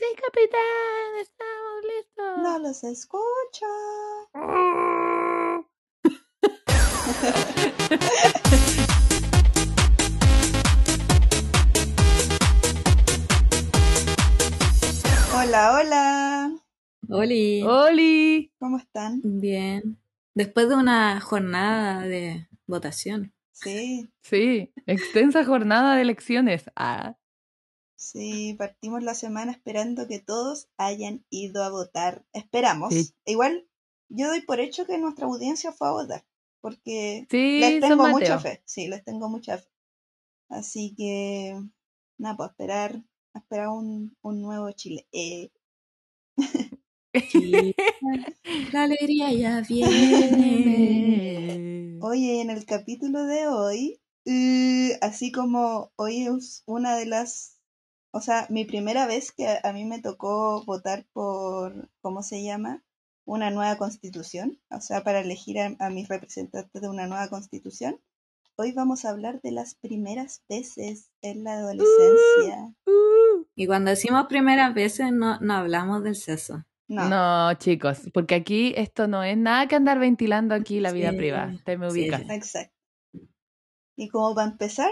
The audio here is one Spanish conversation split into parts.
Sí, capitán, estamos listos. No los escucho. Hola, hola. Oli, ¡Oli! ¿Cómo están? bien. Después de una jornada de votación. Sí, Sí, extensa jornada de elecciones. Ah, sí, partimos la semana esperando que todos hayan ido a votar. Esperamos. Sí. Igual, yo doy por hecho que nuestra audiencia fue a votar, porque sí, les tengo mucha fe. Sí, les tengo mucha fe. Así que, nada, pues esperar, esperar un, un nuevo Chile. Eh, Sí. La alegría ya viene. Oye, en el capítulo de hoy, eh, así como hoy es una de las, o sea, mi primera vez que a, a mí me tocó votar por, ¿cómo se llama? Una nueva constitución, o sea, para elegir a, a mis representantes de una nueva constitución. Hoy vamos a hablar de las primeras veces en la adolescencia. Uh. Y cuando decimos primeras veces, no, no hablamos del seso. No, No, chicos, porque aquí esto no es nada que andar ventilando aquí la vida Sí, privada. Te me sí, ubicas. sí. exacto. Y como para empezar,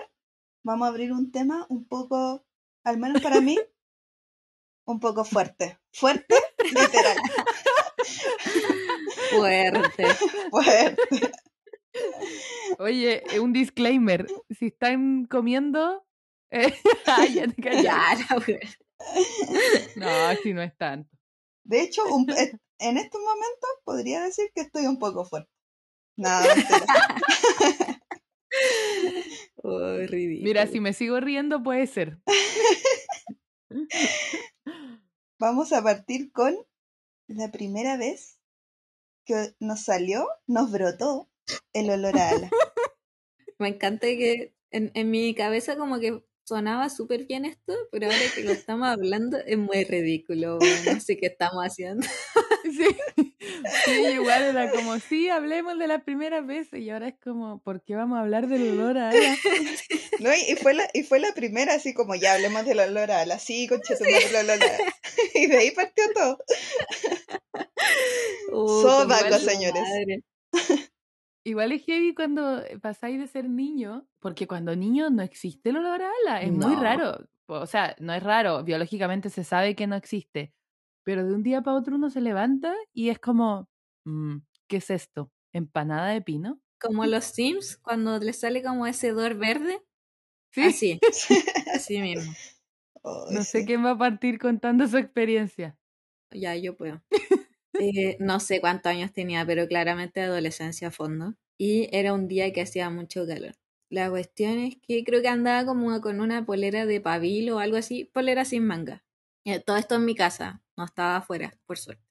vamos a abrir un tema un poco, al menos para mí, un poco fuerte. Fuerte, literal. Fuerte. Fuerte. Oye, eh, un disclaimer. Si están comiendo. eh, ay, ya te callas. Ya, la. No, así no es tanto. De hecho, un- eh, en estos momentos podría decir que estoy un poco fuerte. No, mentira. Oh, ridículo. Mira, si me sigo riendo, puede ser. Vamos a partir con la primera vez que nos salió, nos brotó el olor a ala. Me encanta que en, en mi cabeza como que sonaba súper bien esto, pero ahora que lo estamos hablando es muy ridículo. No sé qué estamos haciendo. Sí. sí, igual era como, sí, hablemos de las primeras veces. Y ahora es como, ¿por qué vamos a hablar del olor a ala? ¿No? Y, fue la, y fue la primera, así como ya hablemos del olor a ala. Sí, concha ala. Y de ahí partió todo. Su señores. madre. Igual es heavy cuando pasáis de ser niño, porque cuando niño no existe el olor a ala, es muy No. raro. O sea, no es raro, biológicamente se sabe que no existe, pero de un día para otro uno se levanta y es como, mm, ¿qué es esto? ¿Empanada de pino? Como los Sims, cuando les sale como ese dor verde. Sí, Así, así mismo. Ay, no sé sí. quién va a partir contando su experiencia. Ya, yo puedo. Eh, no sé cuántos años tenía, pero claramente adolescencia a fondo. Y era un día que hacía mucho calor. La cuestión es que creo que andaba como con una polera de pavil o algo así, polera sin manga. Eh, todo esto en mi casa, no estaba afuera, por suerte.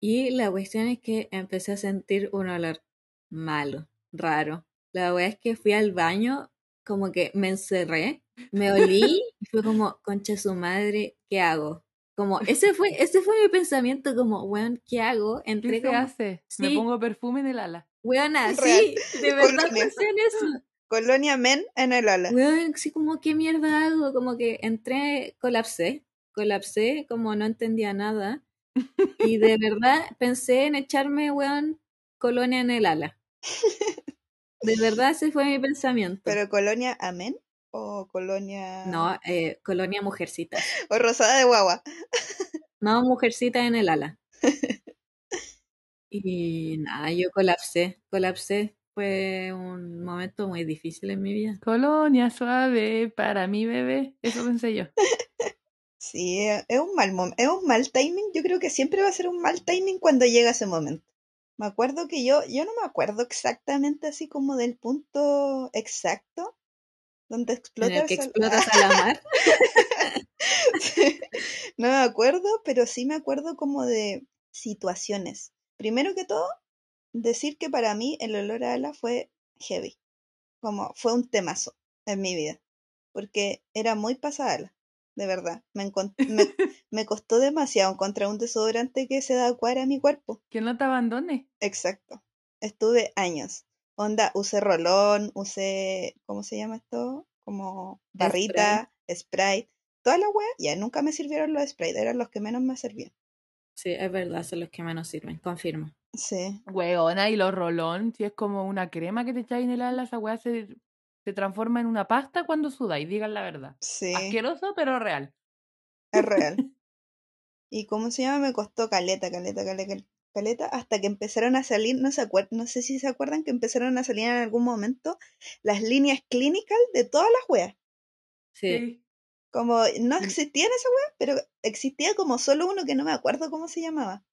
Y la cuestión es que empecé a sentir un olor malo, raro. La verdad es que fui al baño, como que me encerré, me olí y fue como, concha su madre, ¿qué hago? Como, ese fue, ese fue mi pensamiento, como, weón, ¿qué hago? ¿Qué Entré se como, hace? Me pongo perfume en el ala. weona, Real. sí, de verdad pensé en eso. Colonia Men en el ala. Weón, sí, como, ¿qué mierda hago? Como que entré, colapsé, colapsé, como no entendía nada. Y de verdad pensé en echarme, weón, colonia en el ala. De verdad ese fue mi pensamiento. ¿Pero Colonia Amén? ¿O Colonia.? No, eh, colonia mujercita. ¿O Rosada de Guagua? No, mujercita en el ala. Y nada, yo colapsé, colapsé. Fue un momento muy difícil en mi vida. Colonia suave para mi bebé. Eso pensé yo. Sí, es es un mal mom- es un mal timing. Yo creo que siempre va a ser un mal timing cuando llega ese momento. Me acuerdo que yo, yo no me acuerdo exactamente así como del punto exacto donde En explota el que el sal- explotas a la mar. Sí, no me acuerdo, pero sí me acuerdo como de situaciones. Primero que todo, decir que para mí el olor a ala fue heavy. Como fue un temazo en mi vida. Porque era muy pasada, de verdad. Me, me costó demasiado encontrar un desodorante que se adecuara a mi cuerpo. Que no te abandone. Exacto. Estuve años. Onda, usé rolón, usé, ¿cómo se llama esto? Como barrita, Sprite. todas las weas, ya nunca me sirvieron los sprays, eran los que menos me servían. Sí, es verdad, son los que menos sirven, confirmo. Sí. Weona, y los rolón, si es como una crema que te echáis en el ala, esa weá se, se transforma en una pasta cuando sudáis, digan la verdad. Sí, Asqueroso, pero real. es real. ¿Y cómo se llama? Me costó caleta, caleta, caleta, caleta, hasta que empezaron a salir, no, se acuer- no sé si se acuerdan que empezaron a salir en algún momento las líneas clínicas de todas las weas. Sí, Como no Mm. existían esas weas, pero existía como solo uno que no me acuerdo cómo se llamaba.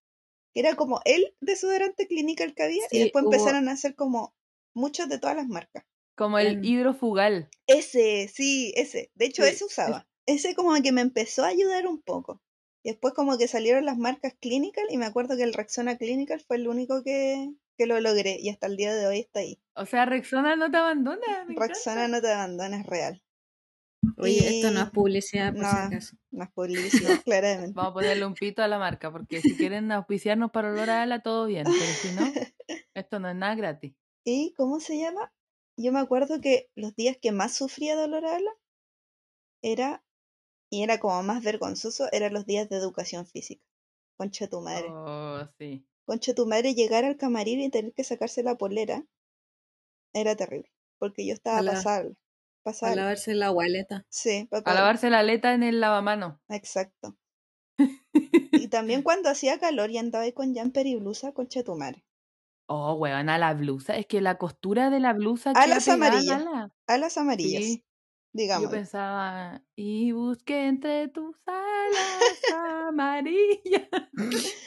Que era como el desodorante clinical que había y después hubo- empezaron a hacer como muchos de todas las marcas. Como el En- hidrofugal. Ese, sí, ese. De hecho, Sí, ese usaba. Ese como que me empezó a ayudar un poco. Y después como que salieron las marcas Clinical y me acuerdo que el Rexona Clinical fue el único que, que lo logré y hasta el día de hoy está ahí. O sea, Rexona no te abandona. Rexona no te abandona, es real. Oye, esto no Y- es publicidad, por si No. acaso. No es publicidad, claramente. Vamos a ponerle un pito a la marca, porque si quieren auspiciarnos para olor a ala, todo bien. Pero si no, esto no es nada gratis. ¿Y cómo se llama? Yo me acuerdo que los días que más sufría dolor a ala era, y era como más vergonzoso, eran los días de educación física. Concha tu madre. Oh, sí. Concha tu madre, llegar al camarín y tener que sacarse la polera era terrible. Porque yo estaba A la- pasada. A Pasada. lavarse la gualeta. Sí, A lavarse la aleta en el lavamano. Exacto. Y también cuando hacía calor y andaba ahí con jumper y blusa, concha tu madre. Oh, weona, la blusa. Es que la costura de la blusa Alas amarillas. ala. Alas amarillas, Sí. Yo pensaba, y busqué entre tus alas amarillas.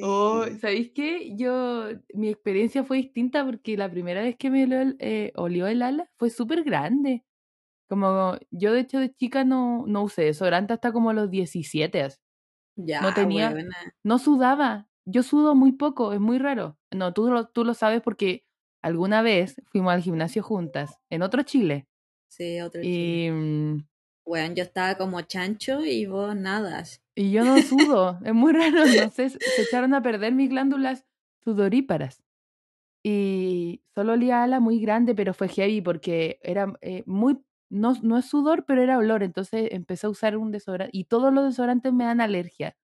Oh, Sí. ¿sabéis qué? Yo, mi experiencia fue distinta porque la primera vez que me olió el, eh, olió el ala fue súper grande. Como yo, de hecho, de chica no, no usé desodorante hasta como los 17. así. Ya, No tenía-. No sudaba. Yo sudo muy poco, es muy raro. No, tú tú lo sabes porque alguna vez fuimos al gimnasio juntas, en otro Chile. Sí, otro chile. Y, mm, Weón, yo estaba como chancho y vos nada. y yo no sudo. es muy raro. No sé, se echaron a perder mis glándulas sudoríparas. Y solo olía ala muy grande, pero fue heavy porque era eh, muy. No, no es sudor, pero era olor. Entonces empecé a usar un desodorante. Y todos los desodorantes me dan alergia.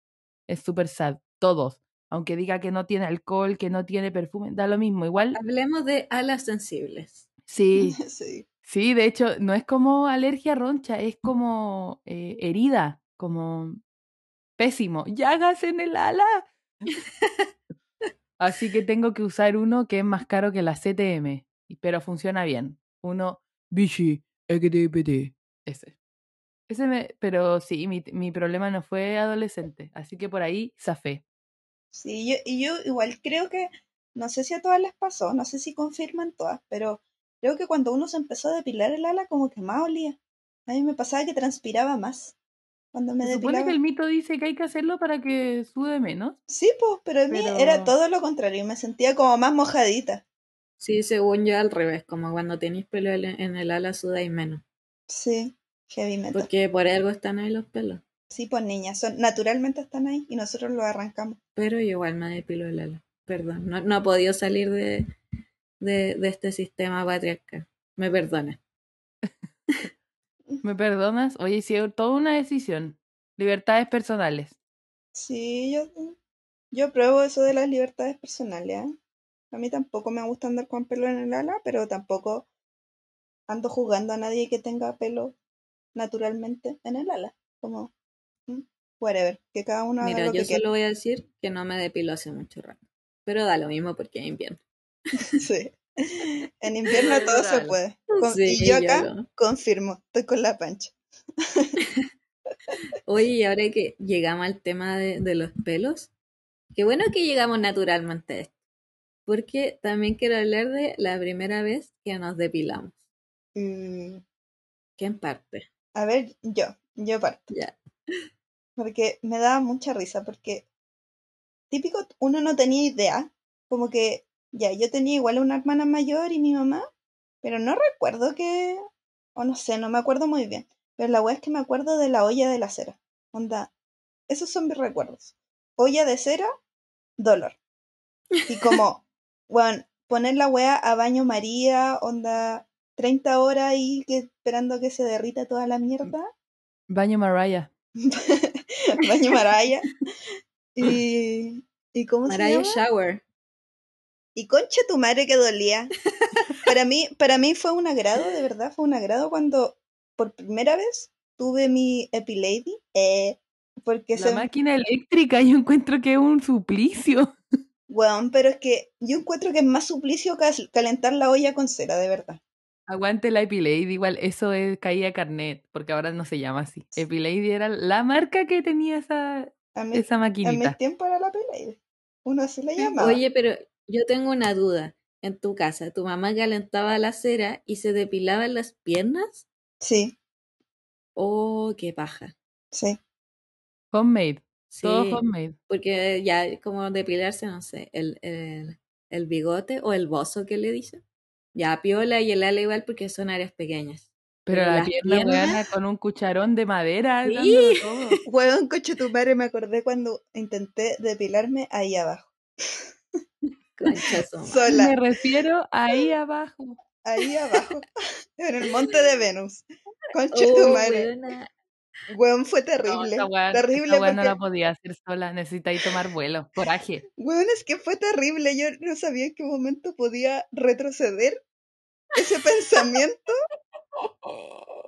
Es súper sad. Todos. Aunque diga que no tiene alcohol, que no tiene perfume, da lo mismo. Igual, Hablemos de alas sensibles. sí, Sí. sí, de hecho, no es como alergia roncha, es como eh, herida, como pésimo. Llagas en el ala. Así que tengo que usar uno que es más caro que la CTM, pero funciona bien. Uno, Vichy, XDPT. Ese. Ese me, pero sí, mi, mi problema no fue adolescente, así que por ahí zafé. Sí, yo, y yo igual creo que, no sé si a todas les pasó, no sé si confirman todas, pero creo que cuando uno se empezó a depilar el ala, como que más olía. A mí me pasaba que transpiraba más cuando me Se supone depilaba. que el mito dice que hay que hacerlo para que sude menos. Sí, pues, pero a mí Pero- era todo lo contrario, me sentía como más mojadita. Sí, según yo al revés, como cuando tenéis pelo en en el ala sudáis menos. Sí, heavy metal. Porque por algo están ahí los pelos. Sí, pues niñas, son, naturalmente están ahí y nosotros los arrancamos. Pero yo igual me depilo el ala. Perdón, no, no he podido salir de, de, de este sistema patriarcal. Me perdona. ¿Me perdonas? Oye, sí, es toda una decisión. Libertades personales. Sí, yo, yo pruebo eso de las libertades personales. ¿eh? A mí tampoco me gusta andar con pelo en el ala, pero tampoco ando jugando a nadie que tenga pelo naturalmente en el ala. Como, whatever, que cada uno haga Mira, lo yo que quiera. solo voy a decir que no me depilo hace mucho rato. Pero da lo mismo porque es invierno. Sí. En invierno todo se puede. Con- Sí, y yo yo acá lo- confirmo, estoy con la pancha. Oye, y ahora que llegamos al tema de, de los pelos, qué bueno que llegamos naturalmente a esto. Porque también quiero hablar de la primera vez que nos depilamos. Mm, Que en parte. a ver, yo, yo parto. Ya. Porque me daba mucha risa, porque típico, uno no tenía idea, como que ya, yo tenía igual una hermana mayor y mi mamá, pero no recuerdo que, o no sé, no me acuerdo muy bien, pero la weá es que me acuerdo de la olla de la cera, onda, esos son mis recuerdos, olla de cera, dolor, y como, bueno, poner la weá a baño María, onda, 30 horas ahí que, esperando que se derrita toda la mierda. Baño Mariah. Baño Maraya. Y, ¿y cómo se llama? Shower. Y concha tu madre que dolía. Para mí, para mí fue un agrado, de verdad, fue un agrado cuando por primera vez tuve mi Epilady. Eh, porque La se, máquina eléctrica, yo encuentro que es un suplicio. Weón, pero es que yo encuentro que es más suplicio cal- calentar la olla con cera, de verdad. Aguante la Epilady, igual eso es caía carnet, porque ahora no se llama así. Epilady era la marca que tenía esa, A esa en mi maquinita. tiempo era la Epilady. Uno así le llamaba. Oye, pero yo tengo una duda. En tu casa, ¿tu mamá calentaba la cera y se depilaba en las piernas? Sí, Oh, qué paja. sí. Homemade, Sí, todo homemade. porque ya como depilarse, no sé, el, el, el bigote o el bozo que le dicen. Ya, piola y el ala igual porque son áreas pequeñas. Pero Pero la pierna piernas- con un cucharón de madera. Sí. todo. Weón, coche tu madre, me acordé cuando intenté depilarme ahí abajo. Concha. Sola, Me refiero ahí abajo. ahí abajo. En el monte de Venus. Concha Oh, tu madre. weona. Weón, fue No, terrible. weá, terrible weá no la podía hacer sola, necesitáis tomar vuelo. Coraje. weón, es que fue terrible. Yo no sabía en qué momento podía retroceder ese pensamiento.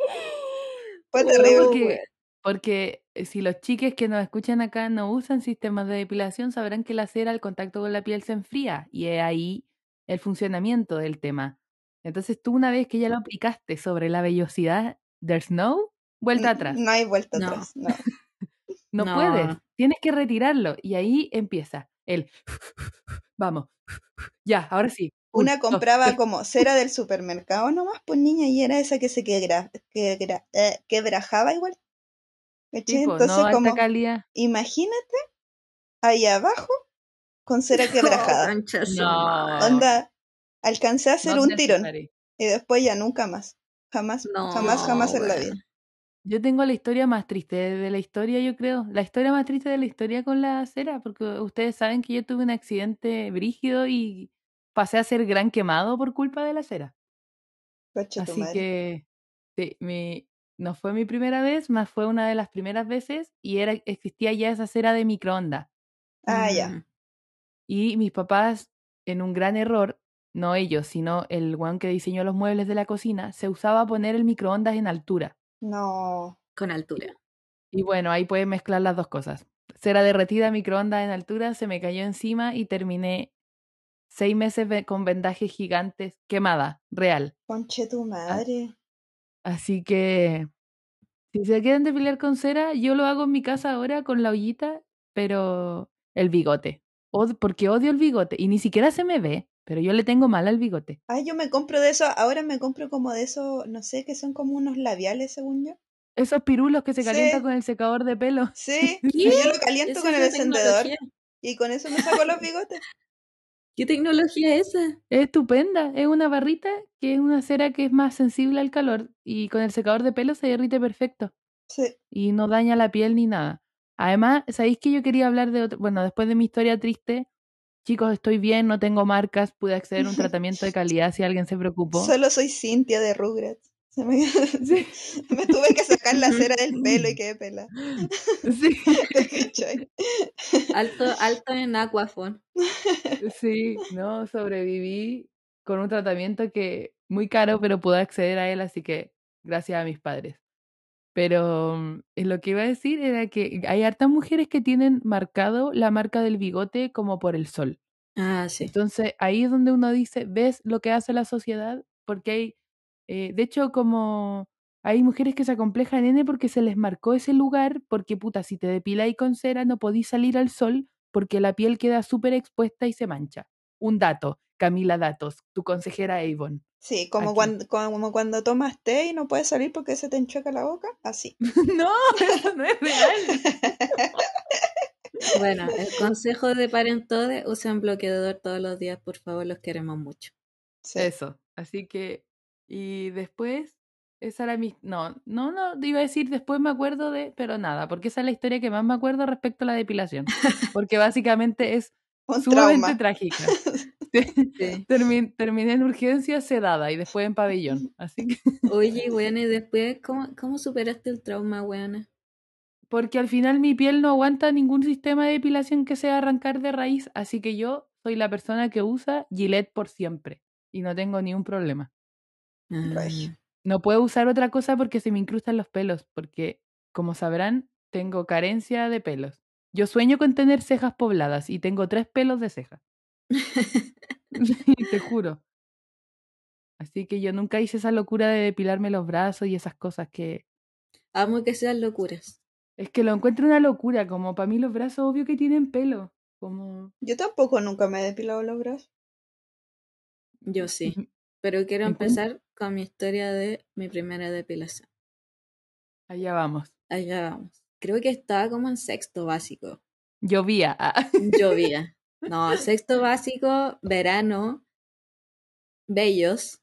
Fue terrible. Porque, weón. porque eh, si los chiques que nos escuchan acá no usan sistemas de depilación, sabrán que la cera al contacto con la piel se enfría y es ahí el funcionamiento del tema. Entonces tú una vez que ya lo aplicaste sobre la vellosidad del snow, vuelta atrás. No hay vuelta No. atrás. No. No, No. puedes, tienes que retirarlo y ahí empieza el vamos, ya, ahora sí. un, Una compraba como cera del supermercado nomás, pues niña, y era esa que se quebra, eh, quebrajaba igual. ¿Cachai? Sí, po, Entonces, no alta como, calidad. imagínate ahí abajo con cera quebrajada. Concha su No. Onda, alcancé a hacer un ¿Dónde tirón y después ya nunca más. Jamás, No, jamás, jamás en la vida. Yo tengo la historia más triste de la historia, yo creo. La historia más triste de la historia con la cera, porque ustedes saben que yo tuve un accidente brígido y pasé a ser gran quemado por culpa de la cera. Coche tu Así que sí, mi, no fue mi primera vez, más fue una de las primeras veces y era existía ya esa cera de microondas. Ah, ya. Mm. Y mis papás, en un gran error, no ellos, sino el weón que diseñó los muebles de la cocina, se usaba poner el microondas en altura. No. Con altura. Y bueno, ahí puedes mezclar las dos cosas. Cera derretida, microondas en altura, se me cayó encima y terminé seis meses con vendajes gigantes, quemada, real. Conche tu madre. Así que si se quieren depilar con cera, yo lo hago en mi casa ahora con la ollita, pero el bigote. Od- porque odio el bigote y ni siquiera se me ve, pero yo le tengo mal al bigote. Ay, yo me compro de eso, ahora me compro como de esos, no sé, que son como unos labiales, según yo. Esos pirulos que se Sí. calientan con el secador de pelo. Sí, ¿Qué? y yo lo caliento con el encendedor y con eso me saco los bigotes. ¿Qué tecnología es esa? Es estupenda, es una barrita que es una cera que es más sensible al calor y con el secador de pelo se derrite perfecto Sí. y no daña la piel ni nada. Además, ¿sabéis que yo quería hablar de otro? Bueno, después de mi historia triste, chicos, estoy bien, no tengo marcas, pude acceder a un tratamiento de calidad si alguien se preocupó. Solo soy Cintia de Rugrats. Me, Sí, me tuve que sacar la cera del pelo y quedé pela. sí. Alto, alto en Aquafon. sí, no, sobreviví con un tratamiento que muy caro, pero pude acceder a él, así que gracias a mis padres. Pero mm, eh, lo que iba a decir era que hay hartas mujeres que tienen marcado la marca del bigote como por el sol. Ah, sí. Entonces ahí es donde uno dice, ¿ves lo que hace la sociedad? Porque hay, eh, de hecho, como hay mujeres que se acomplejan, nene, porque se les marcó ese lugar, porque puta, si te depiláis con cera no podís salir al sol porque la piel queda súper expuesta y se mancha. Un dato, Camila Datos, tu consejera Avon. Sí, como Aquí. cuando, como cuando tomas té y no puedes salir porque se te enchueca la boca. Así. no, eso no es real. Bueno, el consejo de Parentode, usen bloqueador todos los días, por favor, los queremos mucho. Sí. Eso, así que, y después, esa era mi, no, no, no, iba a decir después me acuerdo de, pero nada, porque esa es la historia que más me acuerdo respecto a la depilación, porque básicamente es Un sumamente trauma. trágica. Sí. Termi- terminé en urgencia sedada y después en pabellón. Así que, Oye, weón, y después, ¿cómo, cómo superaste el trauma, weona? porque al final mi piel no aguanta ningún sistema de depilación que sea arrancar de raíz, así que yo soy la persona que usa Gillette por siempre y no tengo ni un problema. Ah. No puedo usar otra cosa porque se me incrustan los pelos, porque, como sabrán, tengo carencia de pelos. Yo sueño con tener cejas pobladas y tengo tres pelos de ceja. Te juro. Así que yo nunca hice esa locura de depilarme los brazos y esas cosas que... Amo que sean locuras. Es que lo encuentro una locura, como para mí los brazos obvio que tienen pelo. Como... Yo tampoco nunca me he depilado los brazos. Yo sí. Pero quiero ¿En empezar con mi historia de mi primera depilación. Allá vamos. Allá vamos. Creo que estaba como en sexto básico. Llovía. ah. Llovía. No, sexto básico, verano, bellos,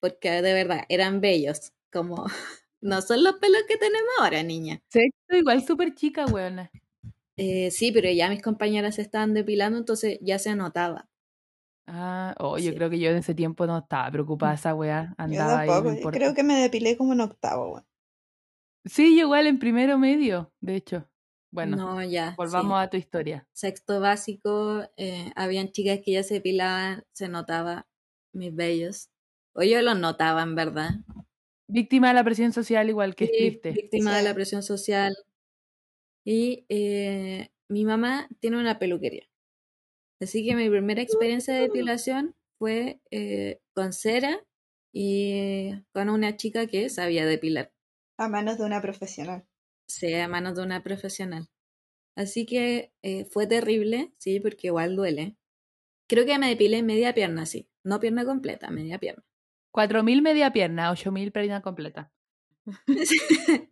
porque de verdad eran bellos, como no son los pelos que tenemos ahora, niña. Sexto igual súper chica, weona. Eh, sí, pero ya mis compañeras se estaban depilando, entonces ya se notaba. Ah, oh, yo Sí. creo que yo en ese tiempo no estaba preocupada esa weá. Yo Andaba ahí, no tampoco. Yo importa. creo que me depilé como en octavo, weón. Sí, yo igual en primero medio, de hecho. Bueno, no, ya. volvamos sí. a tu historia. Sexto básico, eh, habían chicas que ya se depilaban, se notaba mis bellos. O yo los notaba, en verdad. Víctima de la presión social igual que es Sí, triste. víctima de la presión social. Y eh, mi mamá tiene una peluquería. Así que mi primera experiencia de depilación fue eh, con cera y con una chica que sabía depilar. A manos de una profesional. Sí, a manos de una profesional. Así que eh, fue terrible, sí, porque igual duele. Creo que me depilé media pierna, sí. No pierna completa, media pierna. 4.000 media pierna, 8.000 pierna completa.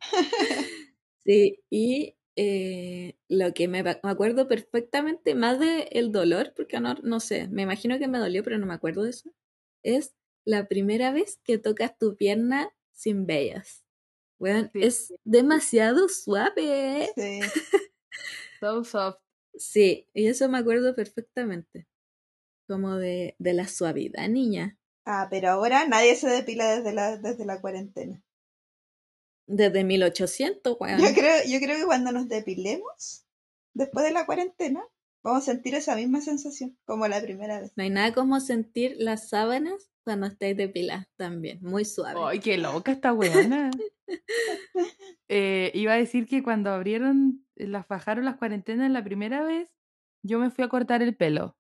Sí, y eh, lo que me acuerdo perfectamente, más de el dolor, porque no, no sé, me imagino que me dolió, pero no me acuerdo de eso, es la primera vez que tocas tu pierna sin vellas. Weón, Sí. es demasiado suave. Sí. So soft. Sí, y eso me acuerdo perfectamente. Como de, de la suavidad, niña. Ah, pero ahora nadie se depila desde la, desde la cuarentena. Desde 1800, weón. Yo creo, yo creo que cuando nos depilemos, después de la cuarentena, vamos a sentir esa misma sensación, como la primera vez. No hay nada como sentir las sábanas cuando estáis depiladas también. Muy suave. Ay, qué loca esta weona. Eh, iba a decir que cuando abrieron, eh, las bajaron las cuarentenas la primera vez, yo me fui a cortar el pelo.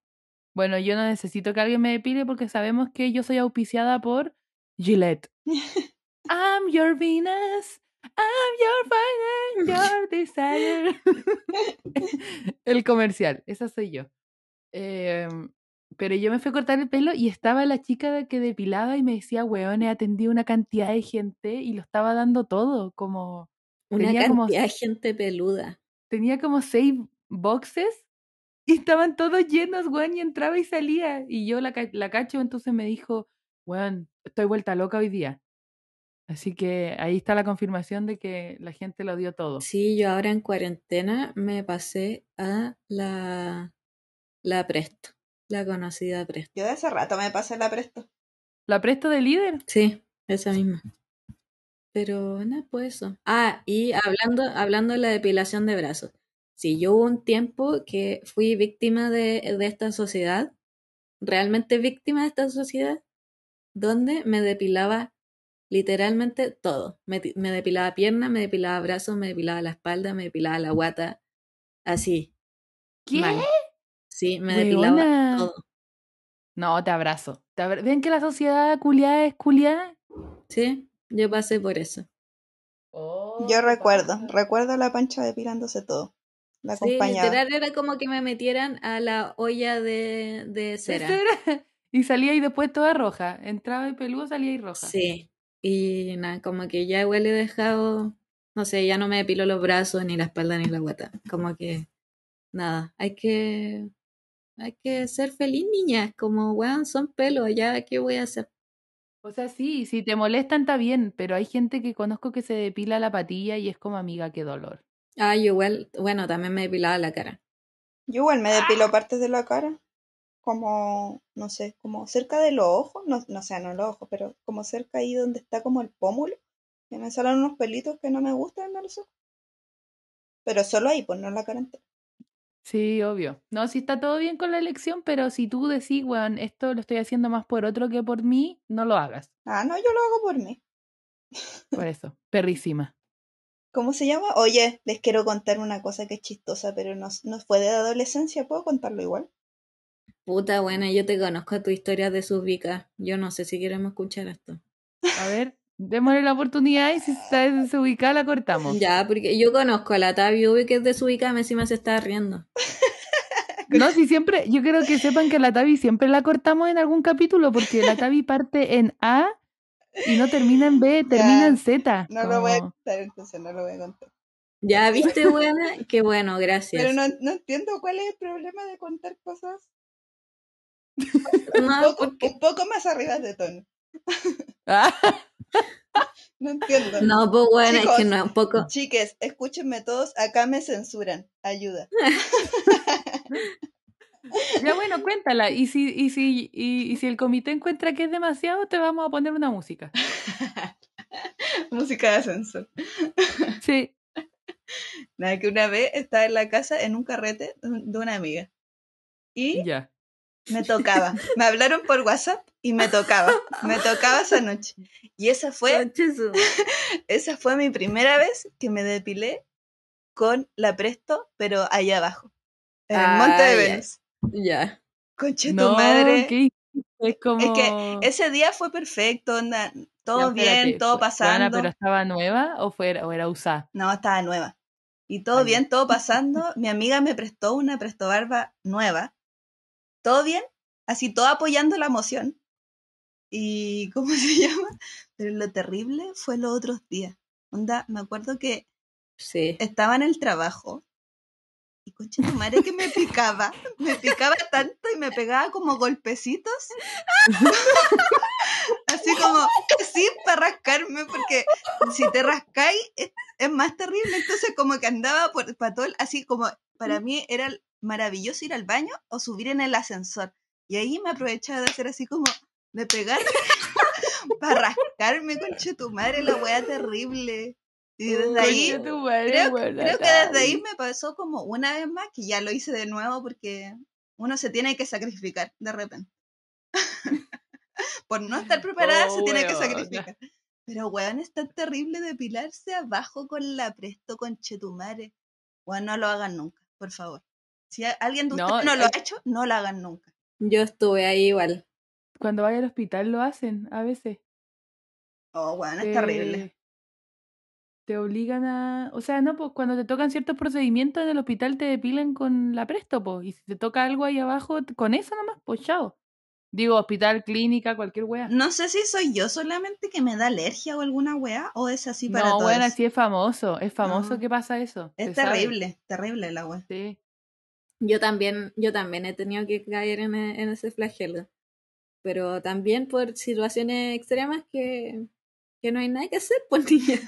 Bueno, yo no necesito que alguien me depile porque sabemos que yo soy auspiciada por Gillette. I'm your Venus, I'm your fire, your desire. el comercial, esa soy yo. Em, pero yo me fui a cortar el pelo y estaba la chica que depilaba y me decía, weón, he atendido una cantidad de gente y lo estaba dando todo, como Una tenía cantidad de gente peluda. tenía como seis boxes y estaban todos llenos, weón, y entraba y salía. Y yo la, la cacho, entonces me dijo, weón, estoy vuelta loca hoy día. Así que ahí está la confirmación de que la gente lo dio todo. Sí, yo ahora en cuarentena me pasé a la, la Presto, la conocida Presto. Yo de hace rato me pasé la presto. ¿La presto de líder? Sí, esa misma. Pero nada, pues eso. Ah, y hablando, hablando de la depilación de brazos. Sí, yo hubo un tiempo que fui víctima de, de esta sociedad, realmente víctima de esta sociedad, donde me depilaba literalmente todo. Me, me depilaba pierna, me depilaba brazos, me depilaba la espalda, me depilaba la guata, así. ¿Qué? mal. Sí, me depilaba todo. No, te abrazo. Te abra- ¿Ven que la sociedad culiada es culiada? Sí, yo pasé por eso. Oh, Yo recuerdo, recuerdo la pancha depilándose todo. La Sí, literal era como que me metieran a la olla de, de ¿De cera. cera? Y salía y después toda roja. Entraba y peludo, salía y roja. Sí, y nada, como que ya igual he dejado, no sé, ya no me depilo los brazos, ni la espalda, ni la guata. Como que, nada, hay que, hay que ser feliz, niña. Como, weón, son pelos, ya, ¿qué voy a hacer? O sea, sí, si te molestan está bien, pero hay gente que conozco que se depila la patilla y es como amiga, qué dolor. Ah, yo igual, bueno, también me depilaba la cara. Yo igual me depilo partes de la cara. como, no sé, como cerca de los ojos, no, no sé, no los ojos, pero como cerca ahí donde está como el pómulo, que me salen unos pelitos que no me gustan en los ojos. Pero solo ahí, pues no en la cara entera. Sí, obvio. No, sí está todo bien con la elección, pero si tú decís, weón, esto lo estoy haciendo más por otro que por mí, no lo hagas. Ah, no, yo lo hago por mí. Por eso, perrísima. ¿Cómo se llama? Oye, les quiero contar una cosa que es chistosa, pero no, no fue de adolescencia, ¿puedo contarlo igual? Puta buena, yo te conozco tu historia de Subica. Yo no sé si queremos escuchar esto. A ver, démosle la oportunidad y si está desubicada la cortamos. Ya, porque yo conozco a la Tabi Ubi que es desubicada, encima se está riendo. No, si siempre, yo quiero que sepan que la Tabi siempre la cortamos en algún capítulo, porque la Tabi parte en A y no termina en B, termina Ya, en Z. No lo voy a contar, entonces no lo voy a contar. Ya, ¿viste, buena? Qué bueno, gracias. Pero no, no entiendo cuál es el problema de contar cosas No, un, poco, porque- un poco más arriba de tono. No entiendo. no, pues bueno, es que no, un poco. Chiques, escúchenme todos, acá me censuran. Ayuda. ya bueno, cuéntala. Y si, y, si, y, y si el comité encuentra que es demasiado, te vamos a poner una música. Música de ascensor. Sí. Nada, que una vez estaba en la casa en un carrete de una amiga. Y Ya. Me tocaba. Me hablaron por WhatsApp y me tocaba. Me tocaba esa noche. Y esa fue, esa fue mi primera vez que me depilé con la Presto, pero allá abajo. En el Ah, Monte de ya. Venus. Ya. Conche tu No, madre. ¿qué hiciste? Es como. Es que ese día fue perfecto, onda, todo Ya, bien, todo pasando. ¿Pero estaba nueva o, fue, o era usada? No, estaba nueva. Y todo Ah, bien, todo pasando. Mi amiga me prestó una presto barba nueva. Todo bien, así todo apoyando la emoción. Y ¿cómo se llama? Pero lo terrible fue los otros días. Onda, me acuerdo que Sí. estaba en el trabajo y concha tu madre que me picaba, me picaba tanto y me pegaba como golpecitos. así como, así para rascarme, porque si te rascáis es, es más terrible. Entonces como que andaba por para todo, así como para mí era maravilloso ir al baño o subir en el ascensor. Y ahí me aprovechaba de hacer así como, de pegar para rascarme, concha tu madre, la wea terrible. Y desde ahí madre, creo, creo que desde ahí me pasó como una vez más que ya lo hice de nuevo porque uno se tiene que sacrificar de repente. Por no estar preparada Oh, se tiene que sacrificar. Pero weón, es tan terrible depilarse abajo con la presto con chetumare. Weón, no lo hagan nunca, por favor. Si alguien de No, ustedes no lo ha hay- hecho, no lo hagan nunca. Yo estuve ahí igual. Cuando vaya al hospital lo hacen a veces. Oh, weón, es te- terrible. Te obligan a. O sea, no, pues cuando te tocan ciertos procedimientos en el hospital te depilan con la presto, pues. Y si te toca algo ahí abajo, con eso nomás, pues chao. Digo, hospital, clínica, cualquier wea. No sé si soy yo solamente que me da alergia o alguna weá, o es así para no, todos. bueno, sí es famoso. Es famoso No. que pasa eso. es sabe. terrible, terrible la weá. Sí. Yo también, yo también he tenido que caer en, e- en ese flagelo. Pero también por situaciones extremas que, que no hay nada que hacer, pues niña.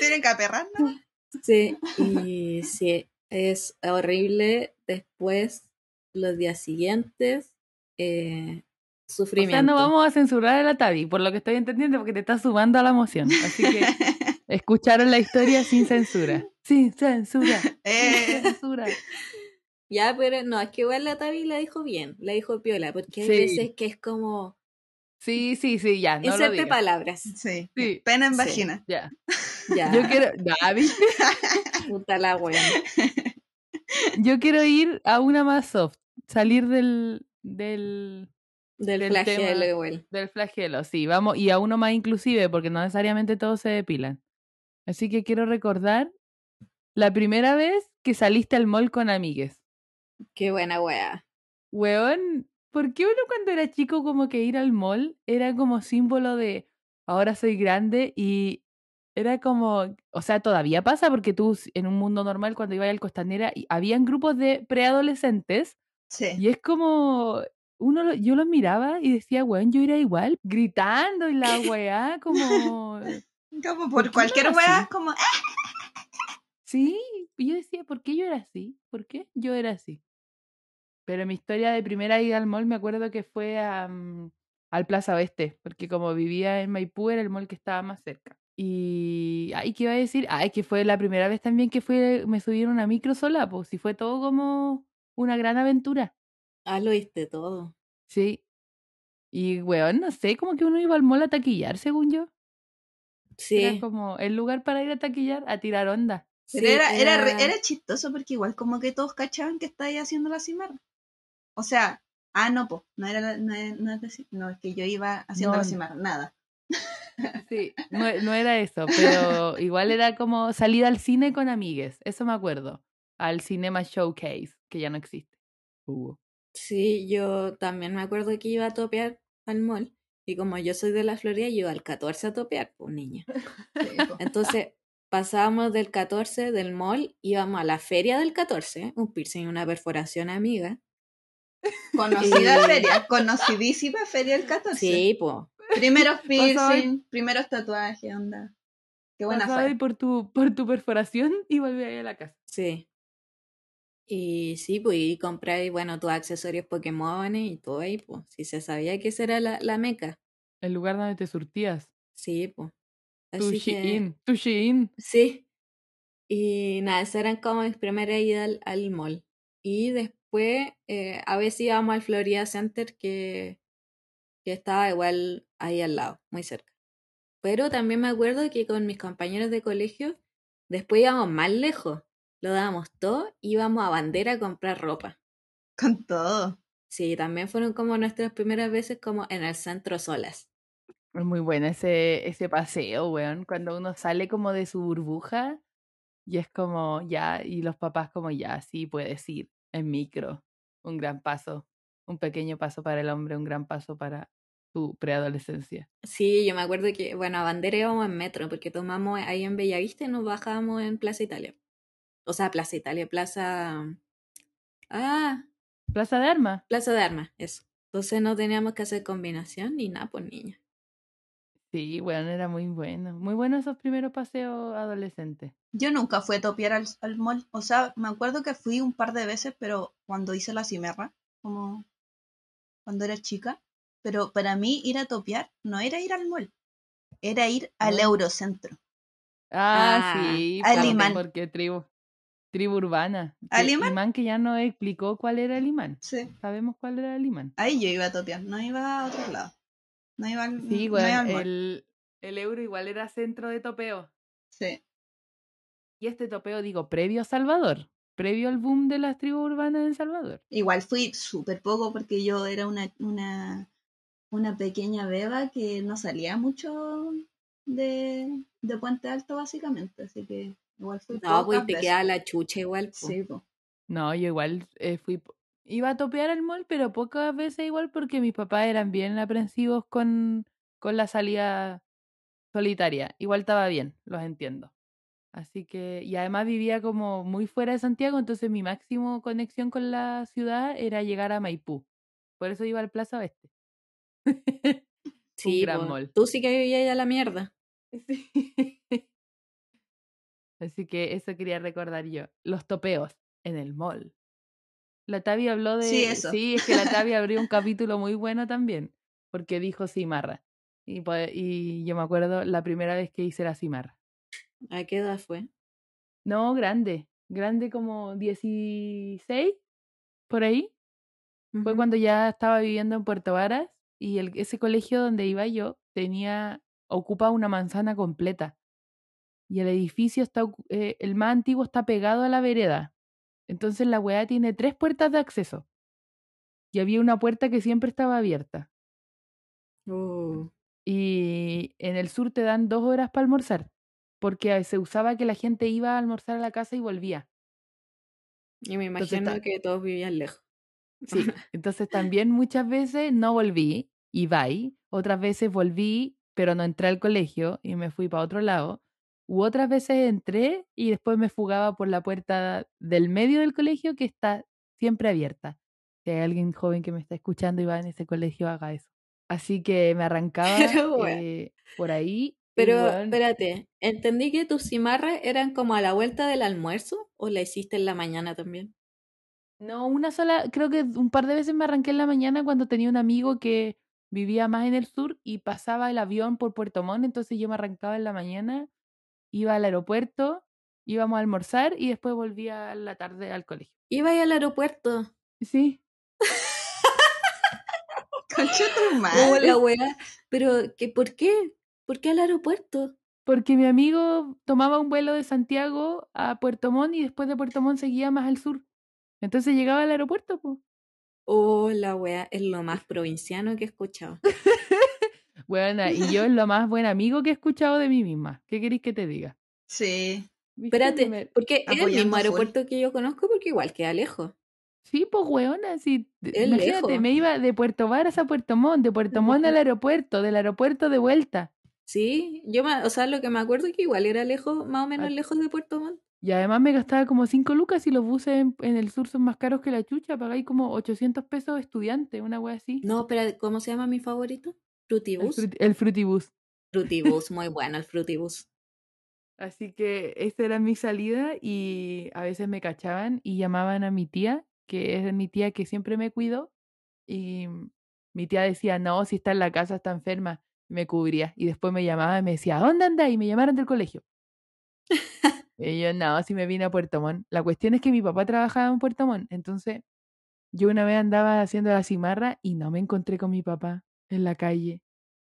Tienen que aperrar, ¿no? Sí, y sí, es horrible. Después, los días siguientes, eh, O sufrimiento. sea, no vamos a censurar a la Tabi, por lo que estoy entendiendo, porque te está sumando a la emoción. Así que escucharon la historia sin censura. Sin censura. Sin Eh, censura. Ya, pero no, es que igual la Tabi la dijo bien, la dijo piola, porque hay Sí. veces que es como Sí, sí, sí, ya. No lo inserte digas. palabras. sí. Sí. Pena en Sí. vagina. Ya. Ya, Yo quiero. ¿viste? puta la wea. Yo quiero ir a una más soft. Salir del. del. Del, Del flagelo tema. igual. del flagelo. Sí, vamos. Y a uno más inclusive, porque no necesariamente todos se depilan. Así que quiero recordar la primera vez que saliste al mall con amigues. Qué buena wea. Weón, ¿por qué uno cuando era chico como que ir al mall era como símbolo de ahora soy grande y era como, o sea, todavía pasa porque tú en un mundo normal cuando ibas al Costanera habían grupos de preadolescentes Sí. y es como uno yo los miraba y decía, weón, yo era igual, gritando y la weá como Como ¿Por por cualquier weá, como, sí, y yo decía, ¿por qué yo era así? ¿Por qué yo era así? Pero mi historia de primera ida al mall me acuerdo que fue a, mm, al Plaza Oeste, porque como vivía en Maipú era el mall que estaba más cerca. Y, ay, ¿qué iba a decir? Ay, que fue la primera vez también que fue, me subieron a micro sola, pues, y fue todo como una gran aventura. Ah, lo viste todo. Sí. Y, weón, no sé, como que uno iba al mall a taquillar, según yo. Era Sí, como el lugar para ir a taquillar, a tirar onda. Pero sí, era, era, era chistoso porque igual como que todos cachaban que estáis haciendo la cimarra. O sea, ah, no, po, no era la- no, es- no decir- no, es que yo iba haciendo No, nada. Sí, no, no era eso, pero igual era como salir al cine con amigues, eso me acuerdo. Al Cinema Showcase, que ya no existe. Hubo. Sí, yo también me acuerdo que iba a topear al mall. Y como yo soy de la Florida, yo iba al 14 a topear, pues niña. Sí, po. Entonces, pasábamos del 14 del mall, íbamos a la feria del 14, un piercing y una perforación amiga. Conocida feria, conocidísima feria del 14. Sí, pues. Primeros piercing, primeros tatuajes, onda. Qué buena fue. por tu, por tu perforación y volví ahí a la casa. Sí. Y sí, pues, y compré, bueno, tus accesorios Pokémon y todo ahí, pues. Si se sabía que esa era la, la meca. El lugar donde te surtías. Sí, pues. Tu Así que, Shein. Tu Shein. sí. Y nada, esas eran como mis primeras idas al, al mall. Y después, eh, a veces íbamos al Florida Center, que, que estaba igual ahí al lado, muy cerca. Pero también me acuerdo que con mis compañeros de colegio, después íbamos más lejos. Lo dábamos todo, íbamos a bandera a comprar ropa. Con todo. Sí, también fueron como nuestras primeras veces como en el centro solas. Es muy bueno ese, ese paseo, weón. Cuando uno sale como de su burbuja y es como ya, y los papás como ya, sí, puedes ir en micro. Un gran paso. Un pequeño paso para el hombre, un gran paso para tu preadolescencia. Sí, yo me acuerdo que, bueno, a bandera íbamos en metro, porque tomamos ahí en Bellavista y nos bajábamos en Plaza Italia. O sea, Plaza Italia, Plaza... Ah, Plaza de Armas. Plaza de Armas, eso. Entonces no teníamos que hacer combinación ni nada, pues niña. Sí, weón, era muy bueno. Muy bueno esos primeros paseos adolescentes. Yo nunca fui a topear al, al mall. O sea, me acuerdo que fui un par de veces, pero cuando hice la cimarra, como cuando era chica. Pero para mí ir a topear no era ir al mall, era ir al No. Eurocentro. Ah, Ah, sí, al porque- imán. porque tribu, tribu urbana. ¿Al Que- imán? que ya no explicó cuál era el imán. Sí. Sabemos cuál era el imán. Ahí yo iba a topear, no iba a otro lado. No al, Sí, no el, el euro igual era centro de topeo. Sí. Y este topeo, digo, previo a Salvador, previo al boom de las tribus urbanas en Salvador. Igual fui súper poco porque yo era una, una, una pequeña beba que no salía mucho de, de Puente Alto, básicamente. Así que igual fui No, pues te queda la chucha igual. po. Sí, po. No, yo igual eh, fui, iba a topear al mall, pero pocas veces igual porque mis papás eran bien aprensivos con, con la salida solitaria. Igual estaba bien, los entiendo. Así que, y además vivía como muy fuera de Santiago, entonces mi máximo conexión con la ciudad era llegar a Maipú. Por eso iba al Plaza Oeste. Sí, gran mall. Tú sí que vivías allá a la mierda. Sí. Así que eso quería recordar yo. Los topeos en el mall. La Tavi habló de. Sí, eso. Sí, es que la Tavi abrió un capítulo muy bueno también. Porque dijo cimarra. Y, y yo me acuerdo la primera vez que hice la cimarra. ¿A qué edad fue? No, grande. Grande como 16, por ahí. Fue cuando ya estaba viviendo en Puerto Varas y el, ese colegio donde iba yo tenía, ocupa una manzana completa. Y el edificio está, eh, el más antiguo está pegado a la vereda. Entonces la weá tiene tres puertas de acceso. Y había una puerta que siempre estaba abierta. Uh, Y en el sur te dan dos horas para almorzar. Porque se usaba que la gente iba a almorzar a la casa y volvía. y me Entonces imagino ta- que todos vivían lejos. Sí, entonces también muchas veces no volví y bye. Otras veces volví, pero no entré al colegio y me fui para otro lado. U otras veces entré y después me fugaba por la puerta del medio del colegio que está siempre abierta. Si hay alguien joven que me está escuchando y va en ese colegio, haga eso. Así que me arrancaba eh, por ahí. Pero espérate, ¿entendí que tus cimarras eran como a la vuelta del almuerzo o la hiciste en la mañana también? No, una sola, creo que un par de veces me arranqué en la mañana cuando tenía un amigo que vivía más en el sur y pasaba el avión por Puerto Montt, entonces yo me arrancaba en la mañana, iba al aeropuerto, íbamos a almorzar y después volvía a la tarde al colegio. Iba ahí al aeropuerto. Sí, Concha tu Hola, madre. weá. Pero, ¿qué, ¿por qué? ¿Por qué al aeropuerto? porque mi amigo tomaba un vuelo de Santiago a Puerto Montt y después de Puerto Montt seguía más al sur. Entonces llegaba al aeropuerto, pues. Hola, weá. Es lo más provinciano que he escuchado. Bueno, y yo es lo más buen amigo que he escuchado de mí misma. ¿Qué queréis que te diga? Sí. Espérate, Me- porque es el mismo full. aeropuerto que yo conozco, porque igual queda lejos. Sí, pues weona, sí. Es Imagínate, lejos. me iba de Puerto Varas a Puerto Montt, de Puerto Montt al aeropuerto, del aeropuerto de vuelta. Sí, yo, me- o sea, lo que me acuerdo es que igual era lejos, más o menos Ah. lejos de Puerto Montt. Y además me gastaba como 5 lucas y los buses en, en el sur son más caros que la chucha. Pagáis como 800 pesos estudiante, una wea así. No, espera, ¿cómo se llama mi favorito? El, Frutibus. fruti- el frutibus. Frutibus, muy bueno el Frutibus. Así que esa era mi salida y a veces me cachaban y llamaban a mi tía, que es mi tía que siempre me cuidó. Y mi tía decía, no, si está en la casa, está enferma. Y me cubría. Y después me llamaba y me decía, ¿a dónde andas? Y me llamaron del colegio. y yo, no, si me vine a Puerto Montt. La cuestión es que mi papá trabajaba en Puerto Montt. Entonces, yo una vez andaba haciendo la cimarra y no me encontré con mi papá en la calle,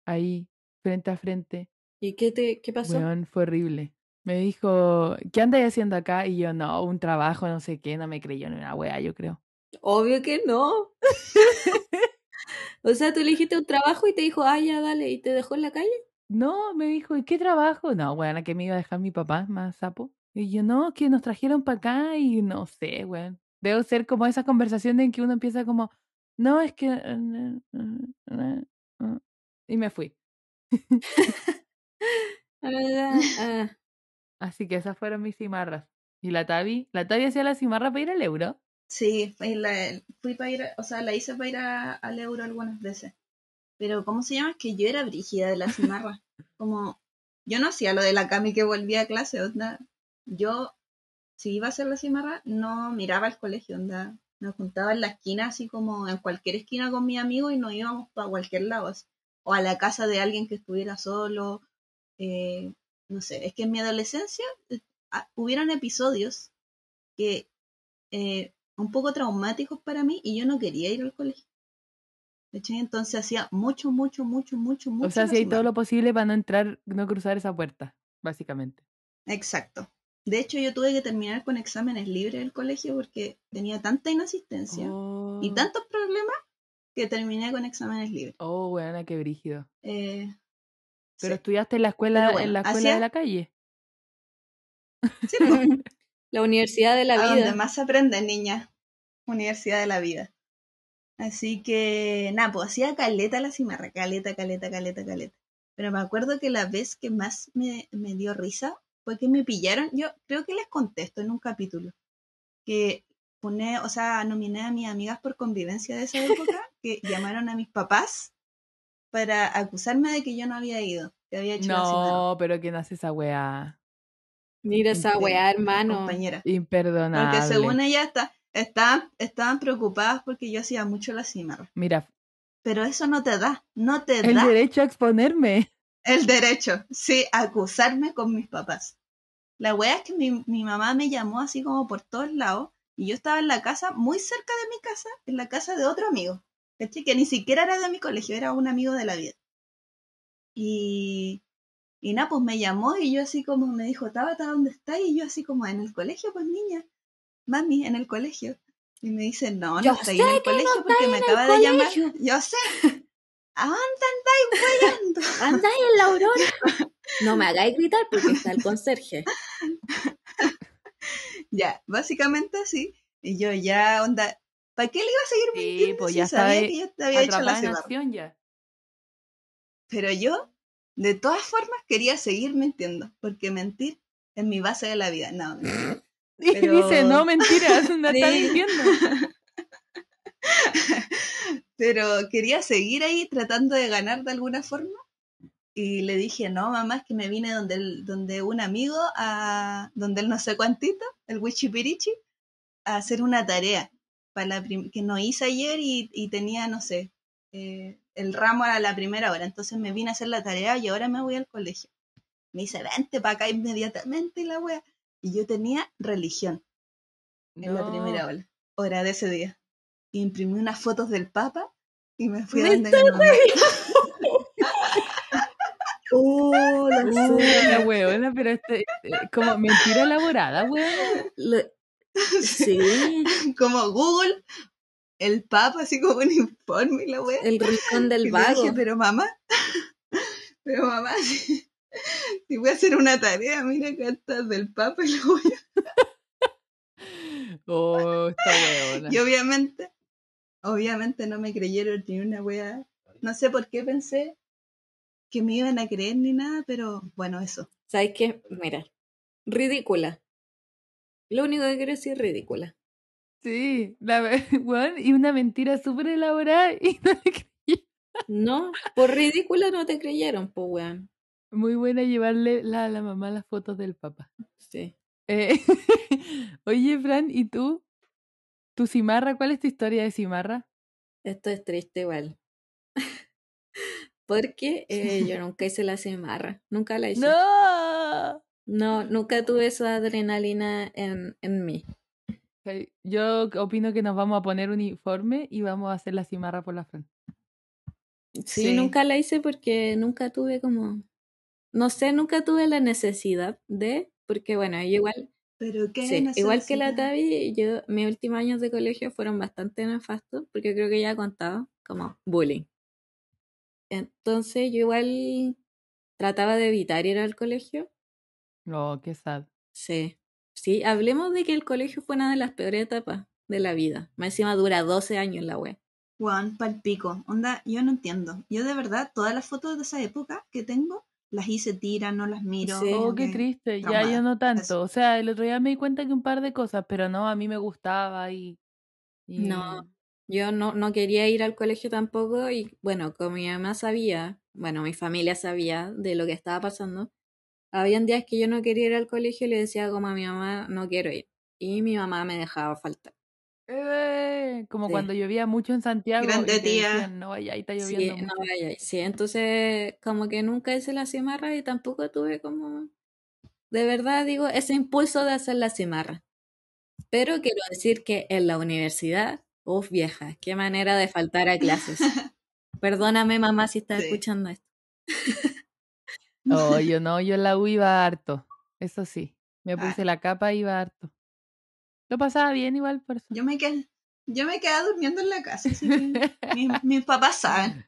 ahí, frente a frente. ¿Y qué, te, qué pasó? Weón, fue horrible. Me dijo, ¿qué andas haciendo acá? Y yo, no, un trabajo, no sé qué, no me creyó ni una wea, yo creo. Obvio que no. o sea, tú le dijiste un trabajo y te dijo, ah, ya, dale, y te dejó en la calle. No, me dijo, ¿y qué trabajo? No, weón, ¿a qué me iba a dejar mi papá más sapo? Y yo, no, que nos trajeron para acá y no sé, weón. Debo ser como esas conversaciones en que uno empieza como, no, es que... eh, Y me fui. Ah, ah. Así que esas fueron mis cimarras. ¿Y la Tavi? ¿La Tavi hacía la cimarra para ir al euro? Sí, fui, la- fui para ir, a- o sea, la hice para ir a- al euro algunas veces. Pero, ¿cómo se llama? Es que yo era brígida de la cimarra. Como, yo no hacía lo de la cami que volvía a clase, onda. Yo, si iba a hacer la cimarra, no miraba el colegio, onda. Me juntaba en la esquina, así como en cualquier esquina con mi amigo y nos íbamos para cualquier lado. así. O a la casa de alguien que estuviera solo. eh, no sé, es que en mi adolescencia eh, ah, hubieron episodios que eh, un poco traumáticos para mí y yo no quería ir al colegio. ¿Cachai? Entonces hacía mucho, mucho, mucho, mucho, mucho. O sea, hacía todo lo posible para no entrar, no cruzar esa puerta, básicamente. Exacto. De hecho, yo tuve que terminar con exámenes libres del colegio porque tenía tanta inasistencia y Oh. tantos problemas que terminé con exámenes libres. Oh, weona, qué brígido. Eh, Pero sí. estudiaste en la escuela, bueno, en la escuela de la calle. Sí, La universidad de la a donde vida. más se aprende, niña. Universidad de la vida. Así que, nada, pues hacía caleta la cimarra, caleta, caleta, caleta, caleta. Pero me acuerdo que la vez que más me, me dio risa fue que me pillaron, yo creo que les contesto en un capítulo, que pone, o sea, nominé a mis amigas por convivencia de esa época, que llamaron a mis papás para acusarme de que yo no había ido, que había hecho. No, pero ¿quién hace esa weá? Mira esa weá, hermano. compañeras. Imperdonable. Porque según ella está, estaban, estaban preocupadas porque yo hacía mucho la cimarra. Mira, Pero eso no te da, no te el da derecho a exponerme. El derecho, sí, a acusarme con mis papás. La wea es que mi, mi mamá me llamó así como por todos lados y yo estaba en la casa, muy cerca de mi casa, en la casa de otro amigo, ¿cachai? Que ni siquiera era de mi colegio, era un amigo de la vida. Y, y nada, pues me llamó y yo así como me dijo, Tabata, ¿dónde estás? Y yo así como, en el colegio, pues niña, mami, en el colegio. Y me dice, no, no Yo estoy en el no colegio porque me acaba de llamar. Yo sé. ¿A dónde andáis weyando? Andáis en la aurora. No me hagáis gritar porque está el conserje. Ya, básicamente así. Y yo ya, onda, ¿para qué le iba a seguir Sí, mintiendo pues si ya sabía que yo te había hecho la en acción ya. Pero yo, de todas formas, quería seguir mintiendo, porque mentir es mi base de la vida. No, mentira. Y Pero- dice, no, mentiras, no está Sí. mintiendo. Pero quería seguir ahí tratando de ganar de alguna forma. Y le dije, no, mamá, es que me vine donde, el- donde un amigo, a, donde el no sé cuantito, el Wichipirichi, a hacer una tarea. para la que no hice ayer y, y tenía, no sé, eh, el ramo a la primera hora. Entonces me vine a hacer la tarea y ahora me voy al colegio. Me dice, vente para acá inmediatamente y la wea. Y yo tenía religión en la primera hora, hora de ese día. Y imprimí unas fotos del Papa y me fui a Me donde mi mamá. Oh, la la weona, pero este, eh, como mentira elaborada, weona. Lo- Sí, Como Google, el Papa, así como un informe y la wea. el rincón del vago. pero mamá, pero mamá, si, si voy a hacer una tarea, mira cartas del Papa y la wea. Oh, esta weona. Y obviamente, obviamente no me creyeron ni una wea. No sé por qué pensé que me iban a creer ni nada, pero bueno, eso. ¿Sabes qué? Mira, ridícula. Lo único que quiero decir es ridícula. Sí, la weón, y una mentira súper elaborada y no le creí. No, por ridícula no te creyeron, pues, weón. Muy buena llevarle la, a la mamá las fotos del papá. Sí. Eh, Oye, Fran, ¿y tú? ¿Tu cimarra? ¿Cuál es tu historia de cimarra? Esto es triste igual. Porque eh, yo nunca hice la cimarra. Nunca la hice. ¡No! No, nunca tuve esa adrenalina en, en mí. Yo opino que nos vamos a poner uniforme y vamos a hacer la cimarra por la Fran. Sí, Sí. nunca la hice porque nunca tuve como, no sé, nunca tuve la necesidad de, porque bueno, yo igual, Pero qué sí, igual que la. Tavi, yo, mis últimos años de colegio fueron bastante nefastos, porque creo que ya he contado, como bullying. Entonces yo igual trataba de evitar ir al colegio. No, qué sad. Sí, sí, hablemos de que el colegio fue una de las peores etapas de la vida. Más encima dura 12 años la web. Juan, palpico. Onda, yo no entiendo. Yo de verdad, todas las fotos de esa época que tengo, las hice tiras, no las miro. Sí. Oh, qué triste. Ya yo no tanto. Eso. O sea, el otro día me di cuenta que un par de cosas, pero no, a mí me gustaba y... y- No. Yo no, no quería ir al colegio tampoco y bueno, como mi mamá sabía, bueno, mi familia sabía de lo que estaba pasando, habían días que yo no quería ir al colegio y le decía como a mi mamá, no quiero ir. Y mi mamá me dejaba faltar. Eh, como Sí. cuando llovía mucho en Santiago. Grande tía. decían, no vaya, ahí está Sí, lloviendo no mucho". vaya. Sí, entonces como que nunca hice la cimarra y tampoco tuve como, de verdad digo, ese impulso de hacer la cimarra. Pero quiero decir que en la universidad, uff vieja, qué manera de faltar a clases. Perdóname mamá si estás Sí. escuchando esto. Oh, yo no, yo en la U iba harto. Eso sí. Me Ah. puse la capa y iba harto. Lo pasaba bien igual por eso. Yo me quedé, yo me quedaba durmiendo en la casa, así que mis, mis papás saben.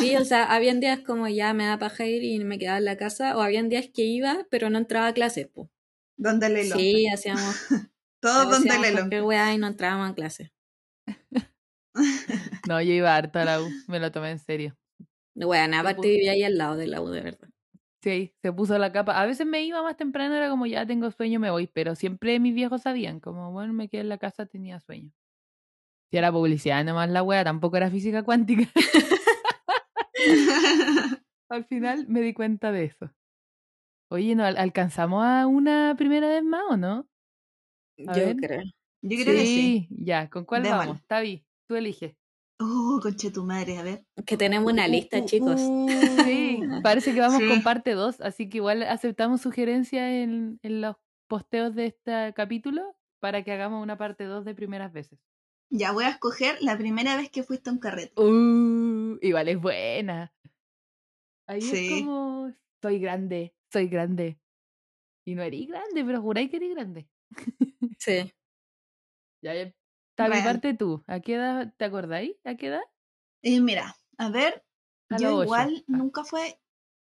Sí, o sea, habían días como ya me da paja ir y me quedaba en la casa, o habían días que iba, pero no entraba a clases, po. Donde Lelo. Sí, hacíamos, Todo donde Lelo. cualquier weá y no entrábamos a clases. No, yo iba harto a la U. Me lo tomé en serio. Bueno, aparte vivía ahí al lado de la U, de verdad. Sí, se puso la capa. A veces me iba más temprano, era como ya tengo sueño, me voy. Pero siempre mis viejos sabían, como bueno, me quedé en la casa, tenía sueño. Si era publicidad nomás la wea, tampoco era física cuántica. Al final me di cuenta de eso. Oye, ¿no al- alcanzamos a una primera vez más o no? A Yo ver. creo. Yo creo que sí. Ya, ¿con cuál Démosle. vamos? Tavi, tú eliges. Oh, conche tu madre, a ver. Que tenemos una Uh, lista, uh, chicos. uh. Sí, parece que vamos con parte 2, así que igual aceptamos sugerencias en, en los posteos de este capítulo para que hagamos una parte 2 de primeras veces. Ya voy a escoger la primera vez que fuiste a un carrete. Uh, igual es buena. Ahí Sí. es como, soy grande, soy grande. Y no eres grande, pero juráis que eres grande. Sí. Ya, ya. Tavi, Real. parte tú. ¿A qué edad te acordáis? ¿A qué edad? Y mira, a ver, A yo igual Ah. nunca fue,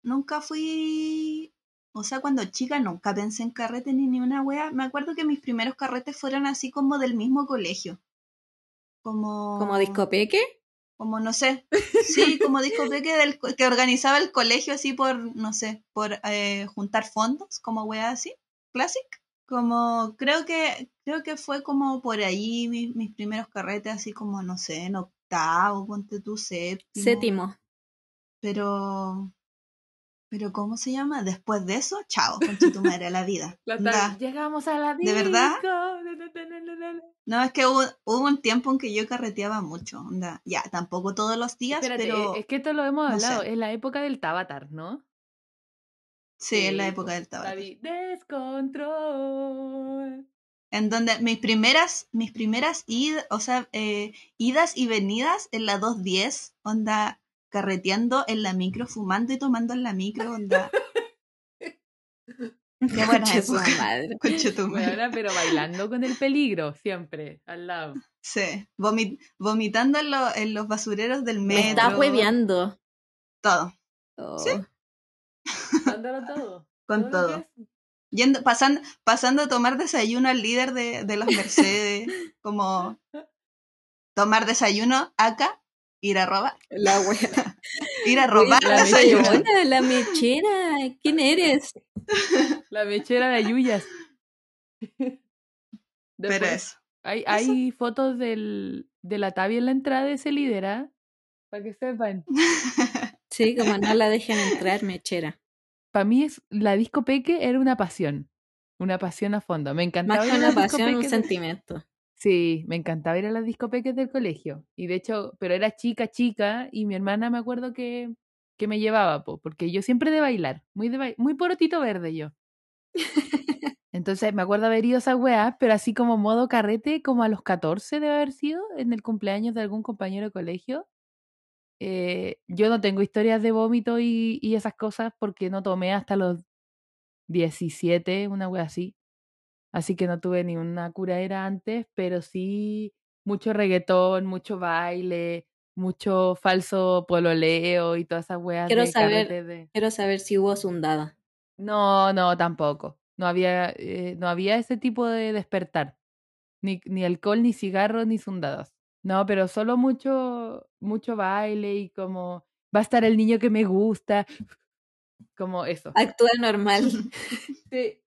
nunca fui, o sea, cuando chica nunca pensé en carrete ni ni una wea. Me acuerdo que mis primeros carretes fueron así como del mismo colegio. Como, ¿Como discopeque? como no sé, sí, como discoteca del que organizaba el colegio así por, no sé, por eh, juntar fondos, como wea así, classic. Como creo que creo que fue como por ahí mis, mis primeros carretes así como no sé, en octavo, ponte tú séptimo. Séptimo. Pero pero ¿cómo se llama? Después de eso, chao, con tu madre a la vida. La Llegamos a la ¿De verdad? No, es que hubo, hubo un tiempo en que yo carreteaba mucho. Onda. Ya, tampoco todos los días, Espérate, pero eh, es que esto lo hemos no hablado. sé. Es la época del Tabatar, ¿no? Sí, en la Sí, época po. del tabaco. Descontrol. En donde mis primeras, mis primeras id- o sea, eh, idas y venidas en la 210, onda carreteando en la micro, fumando y tomando en la micro, onda. Qué buena Concha su madre. Conche tu madre. Pero bailando con el peligro, siempre, al lado. Sí, vomi- vomitando en, lo- en los basureros del Me metro. está hueveando. Todo, Oh. Sí. Dándolo todo. con todo. Yendo, pasando, pasando a tomar desayuno al líder de, de las Mercedes, como tomar desayuno acá, ir a robar, La wea. ir a robar la desayuno. La mechera. ¿Quién eres? La mechera de Ayuyas. Pero Después, eso. Hay, hay fotos del, de la Tavi en la entrada de ese líder, ¿ah? Para que sepan. Sí, como no la dejan entrar, mechera. Para mí es, la disco peque era una pasión. Una pasión a fondo. Me encantaba Más que una pasión, un de- sentimiento. Sí, me encantaba ir a las discopeques del colegio. Y de hecho, pero era chica, chica, y mi hermana me acuerdo que, que me llevaba, po, porque yo siempre de bailar, muy de bai- muy porotito verde yo. Entonces me acuerdo haber ido a esas weas, pero así como modo carrete, como a los 14 debe haber sido, en el cumpleaños de algún compañero de colegio. Eh, yo no tengo historias de vómito y, y esas cosas porque no tomé hasta los 17, una wea así. Así que no tuve ni una curaera antes, pero sí mucho reggaetón, mucho baile, mucho falso pololeo y todas esas weas Quiero de saber- de... Quiero saber si hubo sundada. No, no, tampoco. No había, eh, no había ese tipo de despertar. Ni, ni alcohol, ni cigarros, ni sundadas. No, pero solo mucho, mucho baile y como va a estar el niño que me gusta. Como eso. Actúa normal. Sí.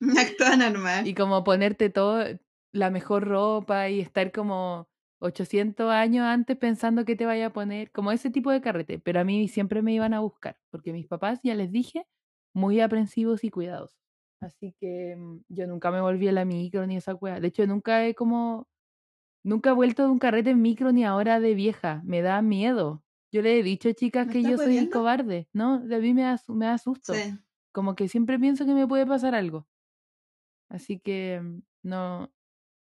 Actúa normal. Y como ponerte todo, la mejor ropa y estar como 800 años antes pensando que te vaya a poner, como ese tipo de carrete. Pero a mí siempre me iban a buscar, porque mis papás, ya les dije, muy aprensivos y cuidadosos. Así que mm, yo nunca me volví a la micro ni esa wea. De hecho, nunca he como, nunca he vuelto de un carrete en micro ni ahora de vieja. Me da miedo. Yo le he dicho, chicas, ¿Me que yo soy cobarde, ¿no? De a mí me da, me da susto Sí. como que siempre pienso que me puede pasar algo. Así que mm, no,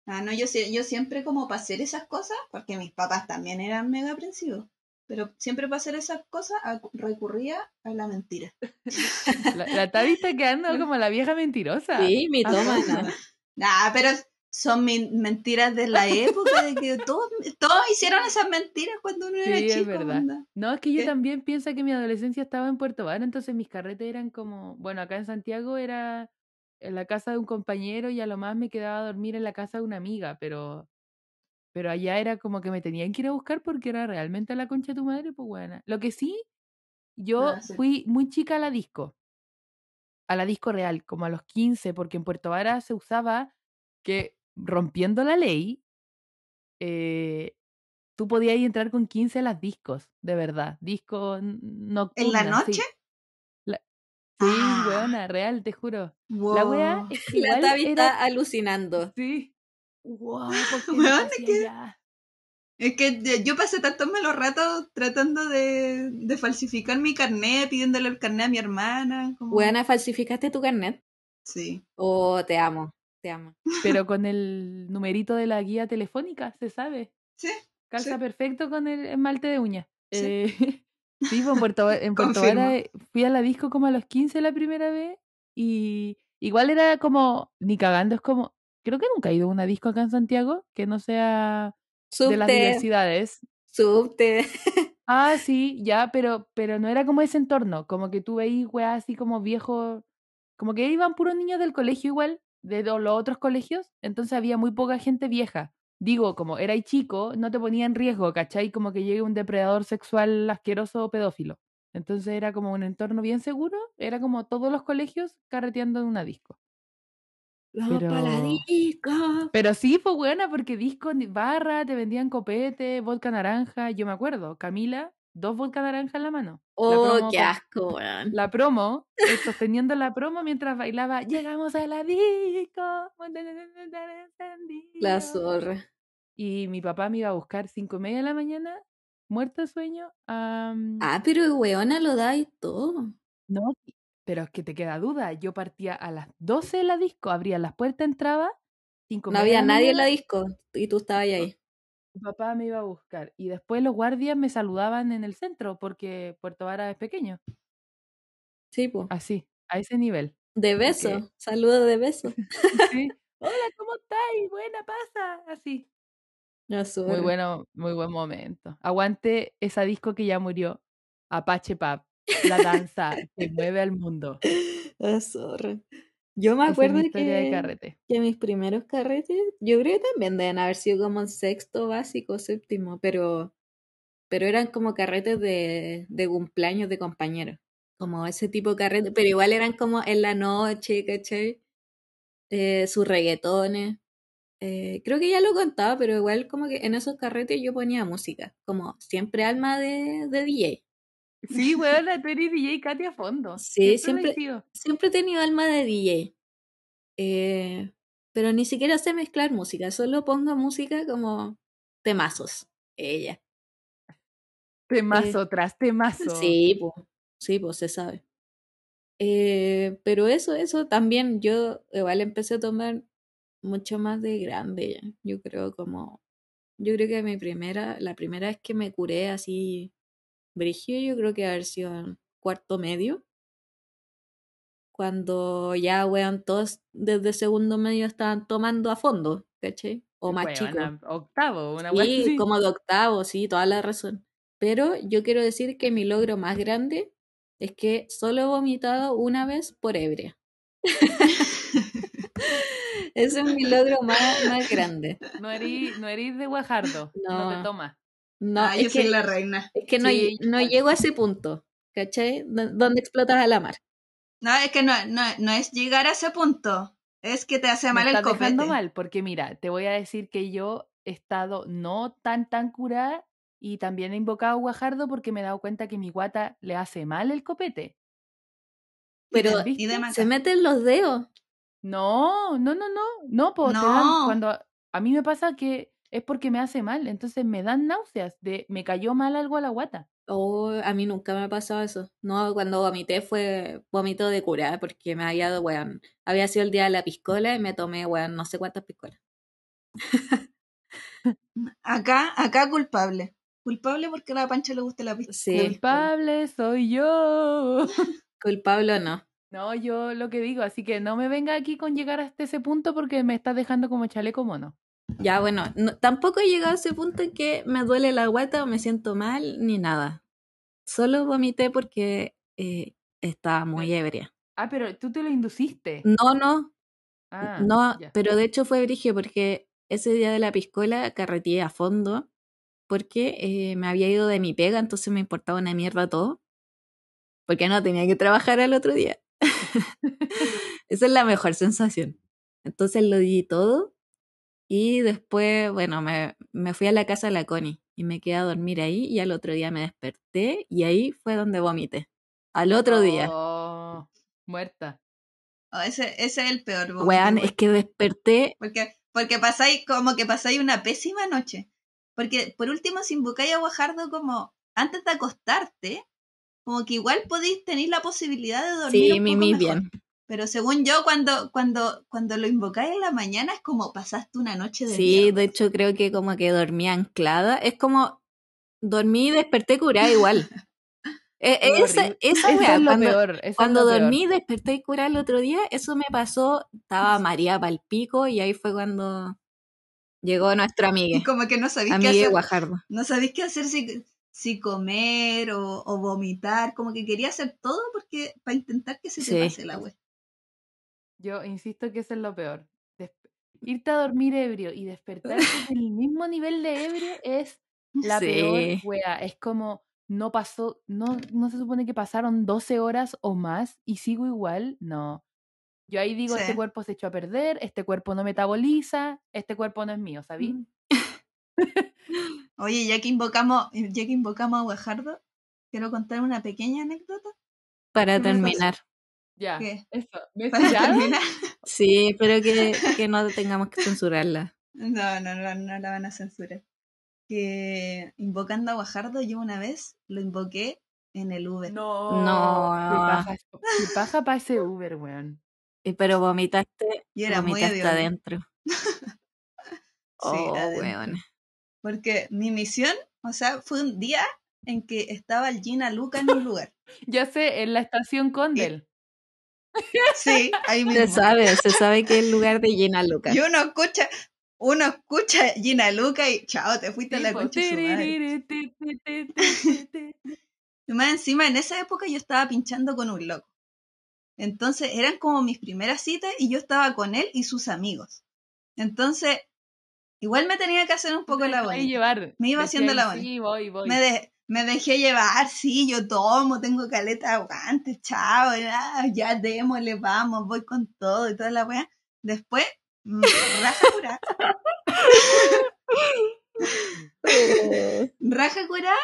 Ah, no, yo, yo siempre como para hacer esas cosas, porque mis papás también eran mega aprensivos, pero siempre para hacer esas cosas recurría a la mentira. la, la Tavi está quedando como la vieja mentirosa. Sí, mi Ah, toma. bueno. Nah, pero son mi- mentiras de la época, de que todos, todos hicieron esas mentiras cuando uno era Sí, es chico. verdad. onda. No, es que yo ¿Qué? también pienso que mi adolescencia estaba en Puerto Vara, entonces mis carretes eran como, bueno, acá en Santiago era en la casa de un compañero y a lo más me quedaba a dormir en la casa de una amiga, pero pero allá era como que me tenían que ir a buscar porque era realmente la concha de tu madre, pues buena. Lo que sí, yo Ah, sí. fui muy chica a la disco, a la disco real, como a los 15, porque en Puerto Vara se usaba que rompiendo la ley, eh, tú podías entrar con 15 a las discos, de verdad, disco n- ¿En la sí. noche? La- Sí, Ah. weona, real, te juro. La wea es que La Tavi era... está alucinando. Sí. Wow, ¿por qué no Weona, ya? Es que yo pasé tantos malos ratos tratando de, de falsificar mi carnet, pidiéndole el carnet a mi hermana. como- Buena, ¿falsificaste tu carnet? Sí. Oh, te amo, te. Pero con el numerito de la guía telefónica, se sabe. Sí, Calza sí. perfecto con el esmalte de uña. Sí. Eh, sí, pues en Puerto, en Puerto. Vara eh, fui a la disco como a los 15 la primera vez y igual era como, ni cagando, es como, creo que nunca he ido a una disco acá en Santiago que no sea de las Subte, diversidades. subte. Ah, sí, ya, pero, pero no era como ese entorno, como que tú veís weas así como viejos, como que iban puros niños del colegio igual, de los otros colegios, entonces había muy poca gente vieja. Digo, como erais chico, no te ponía en riesgo, ¿cachai? Como que llegue un depredador sexual asqueroso o pedófilo. Entonces era como un entorno bien seguro, era como todos los colegios carreteando en una disco. Vamos Pero- pa' la disco. Pero sí, fue buena porque disco, barra, te vendían copete, vodka naranja. Yo me acuerdo, Camila dos vodka naranja en la mano. La Oh, promo qué asco. La promo, sosteniendo la promo mientras bailaba, llegamos a la disco. La zorra. Y mi papá me iba a buscar cinco y media de la mañana, muerto de sueño. Ah, pero weona lo da y todo. No, pero es que te queda duda. Yo partía a las 12 de la disco, abría las puertas, entraba, cinco No había la nadie en la disco y tú estabas ahí. Mi papá me iba a buscar. Y después los guardias me saludaban en el centro, porque Puerto Vara es pequeño. Sí, pues. Así, a ese nivel. De beso. Saludos de beso. Sí. Hola, ¿cómo estáis? Buena, pasa. Así. La Muy bueno, muy buen momento. Aguante esa disco que ya murió. Apache Pub. La danza que mueve al mundo. La zorra. Yo me es acuerdo de que, carrete. que mis primeros carretes, yo creo que también deben haber sido como en sexto básico, séptimo, pero, pero eran como carretes de, de cumpleaños de compañeros. Como ese tipo de carretes, pero igual eran como en la noche, ¿cachai? Eh, sus reggaetones. Eh, creo que ya lo contaba, pero igual como que en esos carretes yo ponía música, como siempre alma de, de DJ. Sí, weona, tú eres DJ Katy a fondo. Sí, Siempre siempre- he tenido alma de DJ. Eh, pero ni siquiera sé mezclar música, solo pongo música como temazos. Ella. Temazo tras temazo. Sí, pues, sí, pues se sabe. Eh, pero eso, eso también yo igual empecé a tomar mucho más de grande ya. Yo creo como, yo creo que mi primera, la primera vez que me curé así brígido, yo creo que haber sido en cuarto medio. Cuando ya, weón, todos desde segundo medio estaban tomando a fondo, ¿cachai? O más chicos. Weona, Octavo, una Sí, así. como de octavo, sí, toda la razón. Pero yo quiero decir que mi logro más grande es que solo he vomitado una vez por ebria. Ese es mi logro más, más grande. No eres, no de Guajardo. No, te No. tomas. No, ah, es, yo soy que, la reina. es que no, Sí, llego a ese punto, ¿cachai? D- Donde explotas a la mar. No, es que no, no, no es llegar a ese punto. Es que te hace Me mal el estás copete. dejando mal, porque mira, te voy a decir que yo he estado no tan tan curada y también he invocado a Guajardo porque me he dado cuenta que mi guata le hace mal el copete. Pero. Y de se meten los dedos. No, no, no, no, no, pues No. cuando a mí me pasa que es porque me hace mal, entonces me dan náuseas de me cayó mal algo a la guata. Oh, a mí nunca me ha pasado eso. No, cuando vomité fue vómito de cura, porque me había dado, weón, había sido el día de la piscola y me tomé, weón, no sé cuántas piscolas. Acá, acá culpable. Culpable porque a la pancha le gusta la pista. Sí, Culpable soy yo. culpable o no. No, yo lo que digo, así que no me venga aquí con llegar hasta ese punto porque me estás dejando como chaleco mono. Ya, bueno, no- tampoco he llegado a ese punto en que me duele la guata o me siento mal ni nada. Solo vomité porque eh, estaba muy ebria. Ah, pero tú te lo induciste. No, no, Ah, no, ya. pero de hecho fue brigio porque ese día de la piscola carreteé a fondo porque eh, me había ido de mi pega, entonces me importaba una mierda todo. Porque no tenía que trabajar al otro día. Esa es la mejor sensación. Entonces lo di todo y después, bueno, me, me fui a la casa de la Connie y me quedé a dormir ahí y al otro día me desperté y ahí fue donde vomité. Al otro día. Oh, muerta. Oh, ese, ese es el peor. igual. es que desperté Porque, porque pasáis, como que pasáis una pésima noche. Porque, por último, si invocáis a Guajardo como antes de acostarte, como que igual podéis tener la posibilidad de dormir Sí, un poco mimi mejor. bien. Pero según yo, cuando, cuando, cuando lo invocáis en la mañana es como pasaste una noche de Sí, de hecho creo que como que dormí anclada. Es como dormí y desperté curada igual. Eh, esa, esa Eso es lo cuando, peor. eso es cuando lo peor. dormí y desperté y curada el otro día, eso me pasó, estaba María pal pico y ahí fue cuando llegó nuestro amigo, Y como que no sabéis qué hacer. Guajardo. No sabéis qué hacer si, si comer o, o vomitar. Como que quería hacer todo porque para intentar que se te Sí. pase la wea. Yo insisto que eso es lo peor. Des- Irte a dormir ebrio y despertar con el mismo nivel de ebrio es la peor wea. Es como no pasó, no, no se supone que pasaron 12 horas o más y sigo igual. No. Yo ahí digo, este cuerpo se echó a perder, este cuerpo no metaboliza, este cuerpo no es mío, ¿sabí? Mm. Oye, ya que invocamos, ya que invocamos a Guajardo, quiero contar una pequeña anécdota. Para terminar. Ya. ¿Qué? Eso. ¿Me Para escucharon? terminar. Sí, espero que, que no tengamos que censurarla. No, no, no, no la van a censurar. Que invocando a Guajardo, yo una vez lo invoqué en el Uber. No. No. Qué paja, qué paja para ese Uber, weón. Y pero vomitaste, Y era muy vomitaste hediondo. adentro. oh, adentro. weón. Porque mi misión, o sea, fue un día en que estaba el Gina Luca en un lugar. Ya sé, en la estación Condel. Sí, ahí Se mismo. sabe, se sabe que es el lugar de Gina Lucas. Y uno escucha, uno escucha Gina Luca y chao, te fuiste a la concha su madre. Y más encima, en esa época yo estaba pinchando con un loco. Entonces eran como mis primeras citas y yo estaba con él y sus amigos. Entonces, igual me tenía que hacer un poco la bonita. llevar. Me iba haciendo la bonita. Sí, voy, voy. Me, de- me dejé llevar, sí, yo tomo, tengo caleta de aguante, chao, ya, ya démosle, vamos, voy con todo y toda la weá. Después, mm, raja curá, raja curá,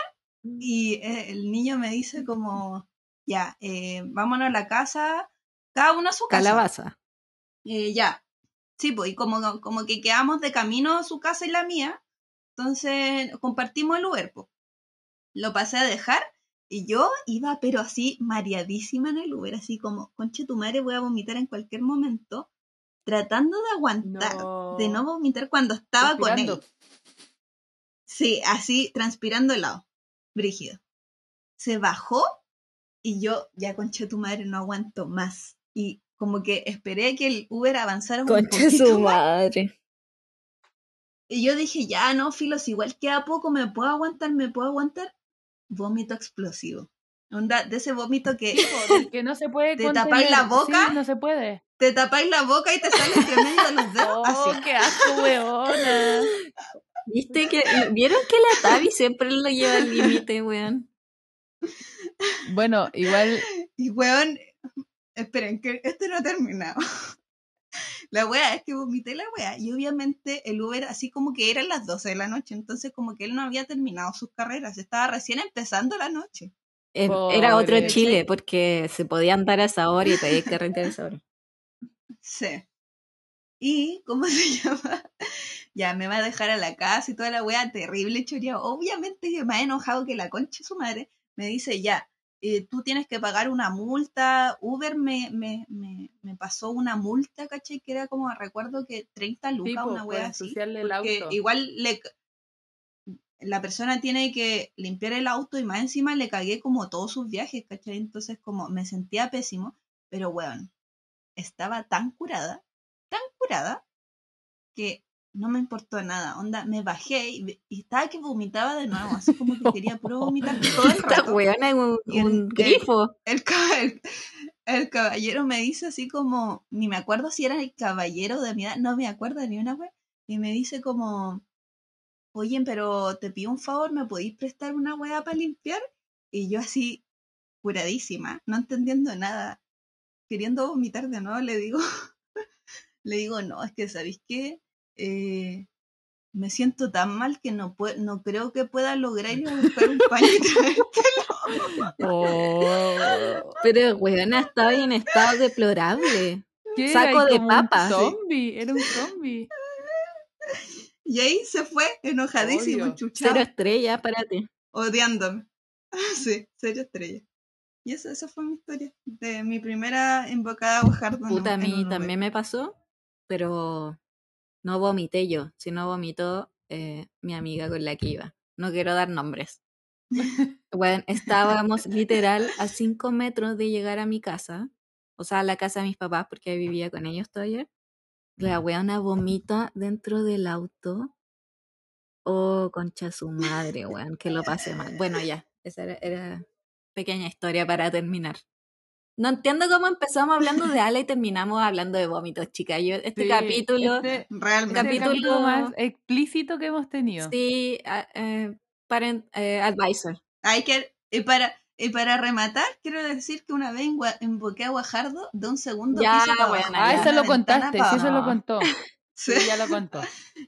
y eh, el niño me dice como, ya, eh, vámonos a la casa, cada uno a su casa. Calabaza. Eh, ya. Sí, pues, y como, como que quedamos de camino a su casa y la mía, entonces compartimos el Uber, pues. Lo pasé a dejar y yo iba, pero así, mareadísima en el Uber, así como, conche tu madre, voy a vomitar en cualquier momento, tratando de aguantar, No. de no vomitar cuando estaba con él. Sí, así, transpirando helado, brígido. Se bajó y yo, ya conche tu madre, no aguanto más. Y como que esperé que el Uber avanzara un Concha su más. madre. Y yo dije, ya no, filos, igual queda poco, me puedo aguantar, me puedo aguantar. Vómito explosivo. Onda, de ese vómito que que no se puede ¿Te tapáis la boca? Sí, no se puede. te tapáis la boca y te sale entre medio de los dedos. Oh, Así. qué asco, weona. ¿Viste que vieron que la Tavi siempre lo lleva al límite, weón? Bueno, igual Y weón, esperen, que esto no ha terminado. La wea es que vomité la wea. Y obviamente el Uber, así como que eran las 12 de la noche, entonces como que él no había terminado sus carreras, estaba recién empezando la noche. Eh, Era otro. Chile, porque se podía andar a esa hora y te había que rentar a esa hora. Sí. Y, ¿cómo se llama? Ya me va a dejar a la casa y toda la wea terrible choría. Obviamente que me ha enojado que la concha de su madre me dice, ya, eh, tú tienes que pagar una multa. Uber me, me, me, me pasó una multa, ¿cachai? Que era como, recuerdo que 30 lucas, una wea así. el auto. igual le, la persona tiene que limpiar el auto y más encima le cagué como todos sus viajes, ¿cachai? Entonces como me sentía pésimo, pero weón, estaba tan curada, tan curada, que no me importó nada. Onda, me bajé y, y estaba que vomitaba de nuevo, así como que quería puro vomitar todo el Esta rato. weona es un, Y el- un grifo. El, ca- el- el caballero me dice así como, ni me acuerdo si era el caballero de mi edad, no me acuerdo ni una vez, y me dice como, oye, pero te pido un favor, ¿me podéis prestar una hueá para limpiar? Y yo así, curadísima, no entendiendo nada, queriendo vomitar de nuevo, le digo, le digo, no, es que, ¿sabéis qué? Eh, me siento tan mal que no, pue- no creo que pueda lograr ir a buscar un paño y traértelo". Oh. Pero weona estaba en estado deplorable. ¿Qué Saco de Como papa. Un zombie, era un zombie. Y ahí se fue enojadísimo, Obvio. chuchado, Cero estrellas para ti. odiándome. Sí, serio estrella. Y eso, esa fue mi historia. De mi primera invocada a en Puta, a mí también me pasó, pero no vomité yo, sino vomitó eh, mi amiga con la que iba. No quiero dar nombres. Bueno, estábamos literal a cinco metros de llegar a mi casa, o sea, a la casa de mis papás, porque vivía con ellos todavía. La weona vomita dentro del auto. Oh, concha su madre, weón, que lo pasé mal. Bueno, ya, esa era, era pequeña historia para terminar. No entiendo cómo empezamos hablando de ala y terminamos hablando de vómitos, chicas. Yo, este Sí, capítulo, Este, Realmente. Capítulo- capítulo más explícito que hemos tenido. sí, eh, parent, eh, advisor. Hay que, y para, y para rematar, quiero decir que una vez invoqué a Guajardo de un segundo Ya, piso para bueno, Ah, eso lo contaste, sí, eso lo contó. Sí, Sí, ya lo contó.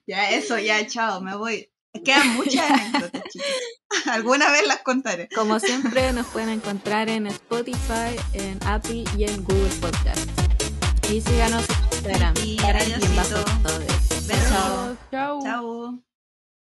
ya, eso, ya, chao, me voy. Quedan muchas anécdotas, chicos. Alguna vez las contaré. Como siempre, nos pueden encontrar en Spotify, en Apple y en Google Podcast. Y síganos en Instagram. Y Todes. Besos. Chao. Chao. Chao.